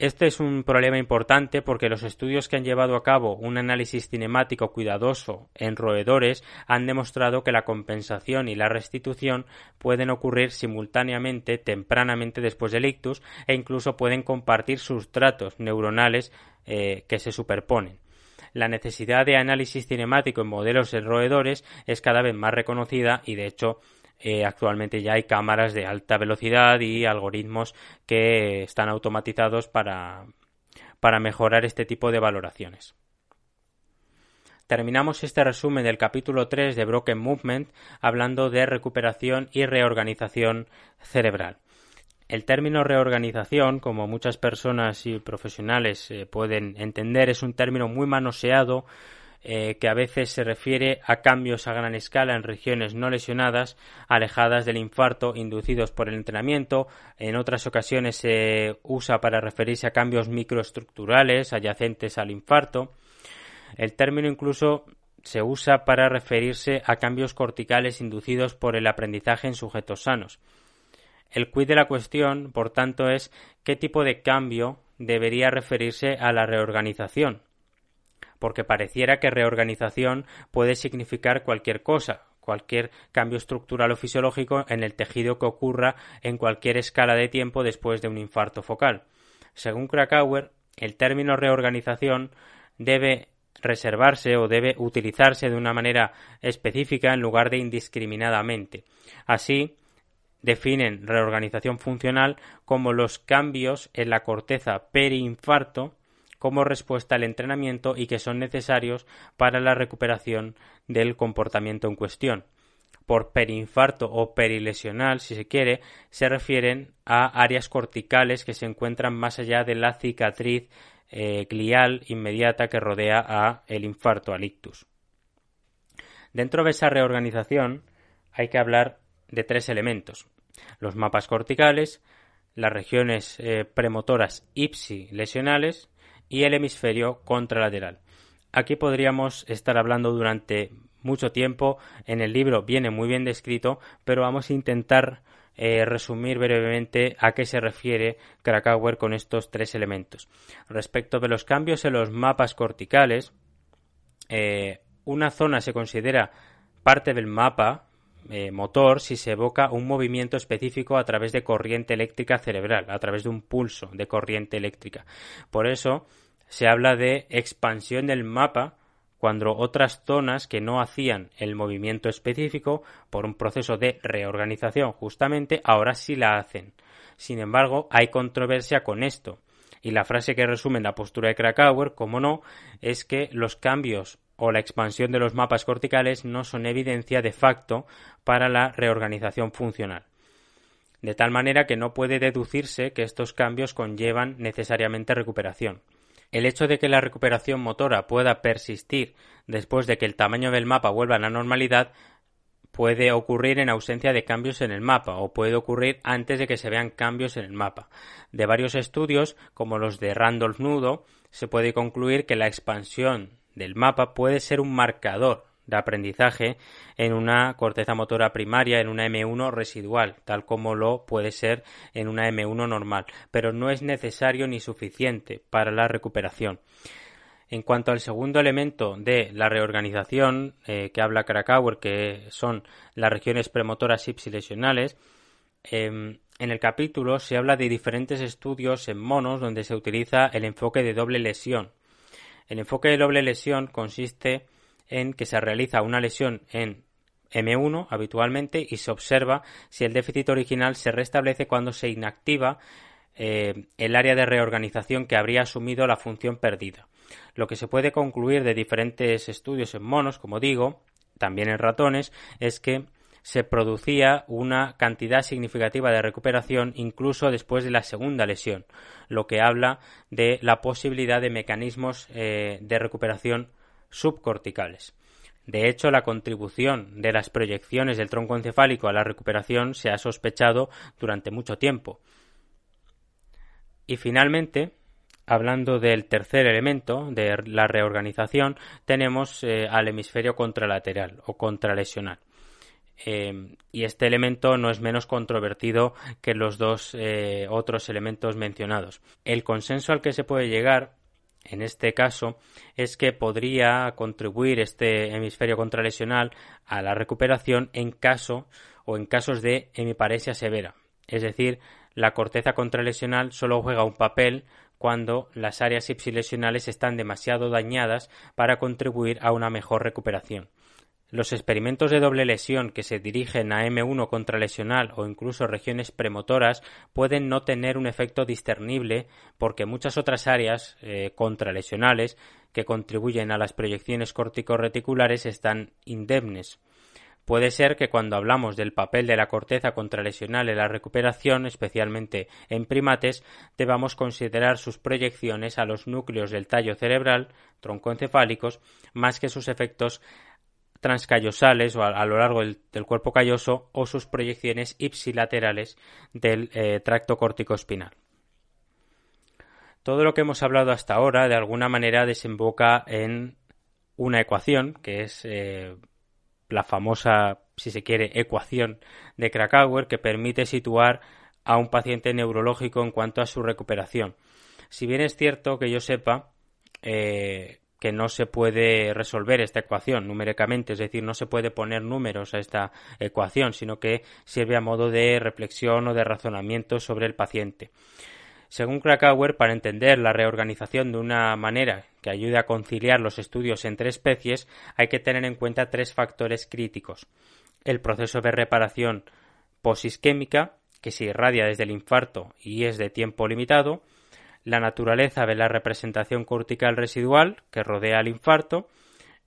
Speaker 1: Este es un problema importante porque los estudios que han llevado a cabo un análisis cinemático cuidadoso en roedores han demostrado que la compensación y la restitución pueden ocurrir simultáneamente tempranamente después del ictus e incluso pueden compartir sustratos neuronales eh, que se superponen. La necesidad de análisis cinemático en modelos de roedores es cada vez más reconocida y de hecho eh, actualmente ya hay cámaras de alta velocidad y algoritmos que están automatizados para, para mejorar este tipo de valoraciones. Terminamos este resumen del capítulo 3 de Broken Movement hablando de recuperación y reorganización cerebral. El término reorganización, como muchas personas y profesionales eh, pueden entender, es un término muy manoseado eh, que a veces se refiere a cambios a gran escala en regiones no lesionadas, alejadas del infarto inducidos por el entrenamiento. En otras ocasiones se usa para referirse a cambios microestructurales adyacentes al infarto. El término incluso se usa para referirse a cambios corticales inducidos por el aprendizaje en sujetos sanos. El quid de la cuestión, por tanto, es qué tipo de cambio debería referirse a la reorganización porque pareciera que reorganización puede significar cualquier cosa, cualquier cambio estructural o fisiológico en el tejido que ocurra en cualquier escala de tiempo después de un infarto focal. Según Krakauer, el término reorganización debe reservarse o debe utilizarse de una manera específica en lugar de indiscriminadamente. Así, definen reorganización funcional como los cambios en la corteza periinfarto como respuesta al entrenamiento y que son necesarios para la recuperación del comportamiento en cuestión. Por perinfarto o perilesional, si se quiere, se refieren a áreas corticales que se encuentran más allá de la cicatriz eh, glial inmediata que rodea a el infarto, al ictus. Dentro de esa reorganización hay que hablar de tres elementos. Los mapas corticales, las regiones eh, premotoras ipsi lesionales y el hemisferio contralateral. Aquí podríamos estar hablando durante mucho tiempo. En el libro viene muy bien descrito, pero vamos a intentar eh, resumir brevemente a qué se refiere Krakauer con estos tres elementos. Respecto de los cambios en los mapas corticales, eh, una zona se considera parte del mapa eh, motor si se evoca un movimiento específico a través de corriente eléctrica cerebral, a través de un pulso de corriente eléctrica. Por eso se habla de expansión del mapa cuando otras zonas que no hacían el movimiento específico por un proceso de reorganización justamente ahora sí la hacen. Sin embargo, hay controversia con esto. Y la frase que resume la postura de Krakauer, como no, es que los cambios o la expansión de los mapas corticales no son evidencia de facto para la reorganización funcional. De tal manera que no puede deducirse que estos cambios conllevan necesariamente recuperación. El hecho de que la recuperación motora pueda persistir después de que el tamaño del mapa vuelva a la normalidad puede ocurrir en ausencia de cambios en el mapa o puede ocurrir antes de que se vean cambios en el mapa. De varios estudios, como los de Randolph Nudo, se puede concluir que la expansión del mapa puede ser un marcador de aprendizaje en una corteza motora primaria, en una M1 residual, tal como lo puede ser en una M1 normal, pero no es necesario ni suficiente para la recuperación. En cuanto al segundo elemento de la reorganización eh, que habla Krakauer, que son las regiones premotoras ipsilesionales, em, en el capítulo se habla de diferentes estudios en monos donde se utiliza el enfoque de doble lesión, el enfoque de doble lesión consiste en que se realiza una lesión en M1 habitualmente y se observa si el déficit original se restablece cuando se inactiva eh, el área de reorganización que habría asumido la función perdida. Lo que se puede concluir de diferentes estudios en monos, como digo, también en ratones, es que se producía una cantidad significativa de recuperación incluso después de la segunda lesión, lo que habla de la posibilidad de mecanismos eh, de recuperación subcorticales. De hecho, la contribución de las proyecciones del tronco encefálico a la recuperación se ha sospechado durante mucho tiempo. Y finalmente, hablando del tercer elemento de la reorganización, tenemos eh, al hemisferio contralateral o contralesional. Eh, y este elemento no es menos controvertido que los dos eh, otros elementos mencionados. El consenso al que se puede llegar en este caso es que podría contribuir este hemisferio contralesional a la recuperación en caso o en casos de hemiparesia severa. Es decir, la corteza contralesional solo juega un papel cuando las áreas ipsilesionales están demasiado dañadas para contribuir a una mejor recuperación. Los experimentos de doble lesión que se dirigen a M1 contralesional o incluso regiones premotoras pueden no tener un efecto discernible porque muchas otras áreas eh, contralesionales que contribuyen a las proyecciones cortico-reticulares están indemnes. Puede ser que cuando hablamos del papel de la corteza contralesional en la recuperación, especialmente en primates, debamos considerar sus proyecciones a los núcleos del tallo cerebral, troncoencefálicos, más que sus efectos transcallosales o a, lo largo del, cuerpo calloso o sus proyecciones ipsilaterales del eh, tracto tracto espinal. Todo lo que hemos hablado hasta ahora de alguna manera desemboca en una ecuación que es eh, la famosa, si se quiere, ecuación de Krakauer que permite situar a un paciente neurológico en cuanto a su recuperación. Si bien es cierto que yo sepa, eh, que no se puede resolver esta ecuación numéricamente, es decir, no se puede poner números a esta ecuación, sino que sirve a modo de reflexión o de razonamiento sobre el paciente. Según Krakauer, para entender la reorganización de una manera que ayude a conciliar los estudios entre especies, hay que tener en cuenta tres factores críticos. El proceso de reparación posisquémica, que se irradia desde el infarto y es de tiempo limitado, la naturaleza de la representación cortical residual que rodea al infarto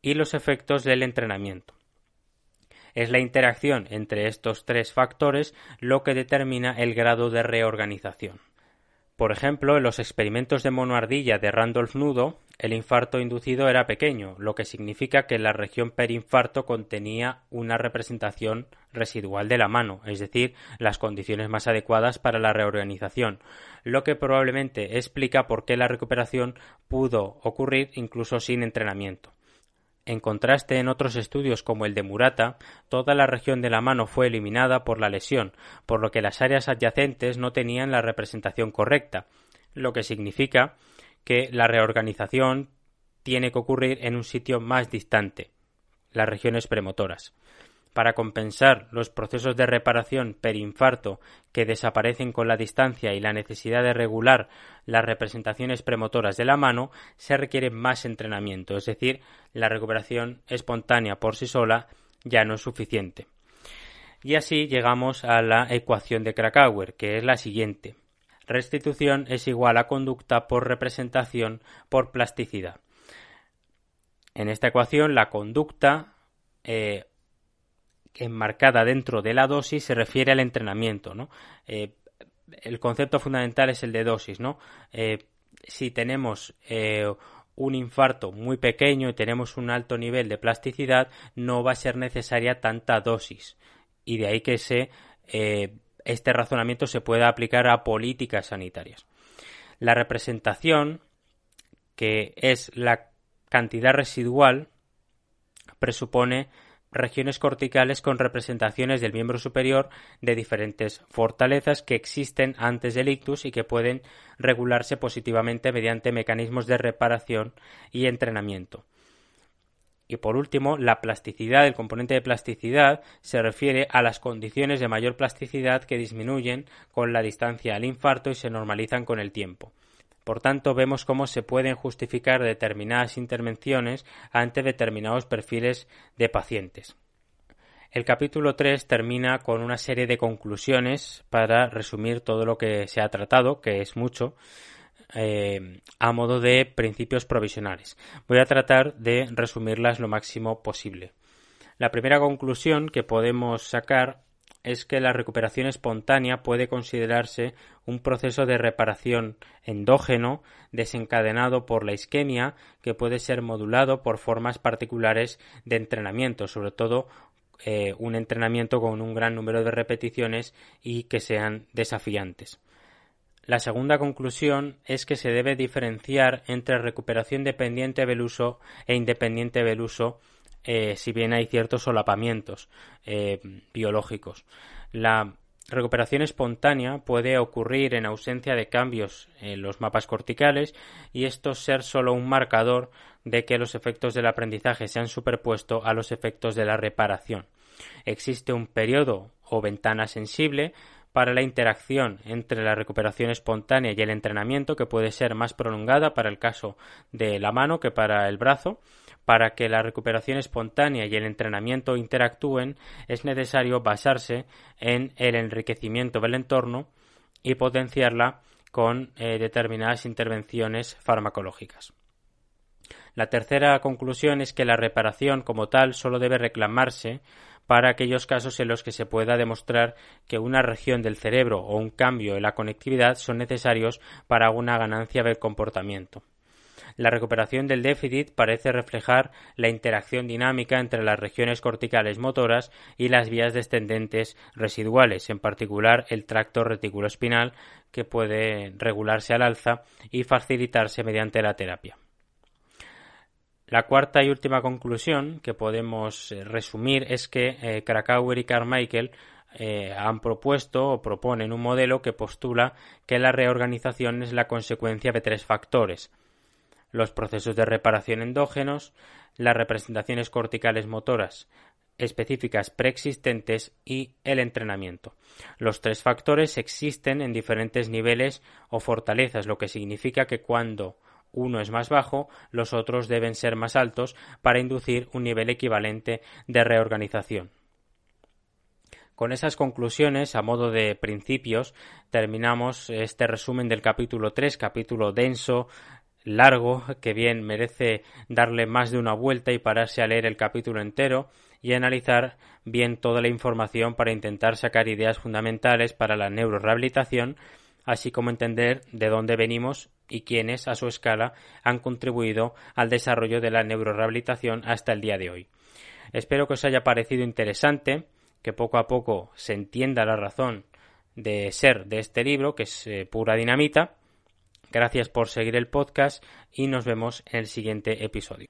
Speaker 1: y los efectos del entrenamiento. Es la interacción entre estos tres factores lo que determina el grado de reorganización. Por ejemplo, en los experimentos de monoardilla de Randolph Nudo, el infarto inducido era pequeño, lo que significa que la región perinfarto contenía una representación residual de la mano, es decir, las condiciones más adecuadas para la reorganización, lo que probablemente explica por qué la recuperación pudo ocurrir incluso sin entrenamiento. En contraste, en otros estudios como el de Murata, toda la región de la mano fue eliminada por la lesión, por lo que las áreas adyacentes no tenían la representación correcta, lo que significa que la reorganización tiene que ocurrir en un sitio más distante, las regiones premotoras para compensar los procesos de reparación perinfarto que desaparecen con la distancia y la necesidad de regular las representaciones premotoras de la mano, se requiere más entrenamiento, es decir, la recuperación espontánea por sí sola ya no es suficiente. Y así llegamos a la ecuación de Krakauer, que es la siguiente. Restitución es igual a conducta por representación por plasticidad. En esta ecuación, la conducta eh, enmarcada dentro de la dosis se refiere al entrenamiento. Eh, el concepto fundamental es el de dosis, ¿no? Eh, si tenemos un infarto muy pequeño y tenemos un alto nivel de plasticidad, no va a ser necesaria tanta dosis. Y de ahí que se, este razonamiento se pueda aplicar a políticas sanitarias. La representación, que es la cantidad residual, presupone regiones corticales con representaciones del miembro superior de diferentes fortalezas que existen antes del ictus y que pueden regularse positivamente mediante mecanismos de reparación y entrenamiento. Y por último, la plasticidad, el componente de plasticidad, se refiere a las condiciones de mayor plasticidad que disminuyen con la distancia al infarto y se normalizan con el tiempo. Por tanto, vemos cómo se pueden justificar determinadas intervenciones ante determinados perfiles de pacientes. El capítulo 3 termina con una serie de conclusiones para resumir todo lo que se ha tratado, que es mucho, eh, a modo de principios provisionales. Voy a tratar de resumirlas lo máximo posible. La primera conclusión que podemos sacar es que la recuperación espontánea puede considerarse un proceso de reparación endógeno desencadenado por la isquemia que puede ser modulado por formas particulares de entrenamiento, sobre todo eh, un entrenamiento con un gran número de repeticiones y que sean desafiantes. La segunda conclusión es que se debe diferenciar entre recuperación dependiente del uso e independiente del uso, eh, si bien hay ciertos solapamientos eh, biológicos. La recuperación espontánea puede ocurrir en ausencia de cambios en los mapas corticales y esto ser solo un marcador de que los efectos del aprendizaje se han superpuesto a los efectos de la reparación. Existe un periodo o ventana sensible para la interacción entre la recuperación espontánea y el entrenamiento, que puede ser más prolongada para el caso de la mano que para el brazo. Para que la recuperación espontánea y el entrenamiento interactúen, es necesario basarse en el enriquecimiento del entorno y potenciarla con eh, determinadas intervenciones farmacológicas. La tercera conclusión es que la reparación como tal solo debe reclamarse para aquellos casos en los que se pueda demostrar que una región del cerebro o un cambio en la conectividad son necesarios para una ganancia del comportamiento. La recuperación del déficit parece reflejar la interacción dinámica entre las regiones corticales motoras y las vías descendentes residuales, en particular el tracto reticuloespinal, que puede regularse al alza y facilitarse mediante la terapia. La cuarta y última conclusión que podemos eh, resumir es que eh, Krakauer y Carmichael eh, han propuesto o proponen un modelo que postula que la reorganización es la consecuencia de tres factores los procesos de reparación endógenos, las representaciones corticales motoras específicas preexistentes y el entrenamiento. Los tres factores existen en diferentes niveles o fortalezas, lo que significa que cuando uno es más bajo, los otros deben ser más altos para inducir un nivel equivalente de reorganización. Con esas conclusiones, a modo de principios, terminamos este resumen del capítulo 3, capítulo denso, largo, que bien merece darle más de una vuelta y pararse a leer el capítulo entero y analizar bien toda la información para intentar sacar ideas fundamentales para la neurorehabilitación así como entender de dónde venimos y quiénes, a su escala, han contribuido al desarrollo de la neurorehabilitación hasta el día de hoy. Espero que os haya parecido interesante, que poco a poco se entienda la razón de ser de este libro, que es eh, pura dinamita. Gracias por seguir el podcast y nos vemos en el siguiente episodio.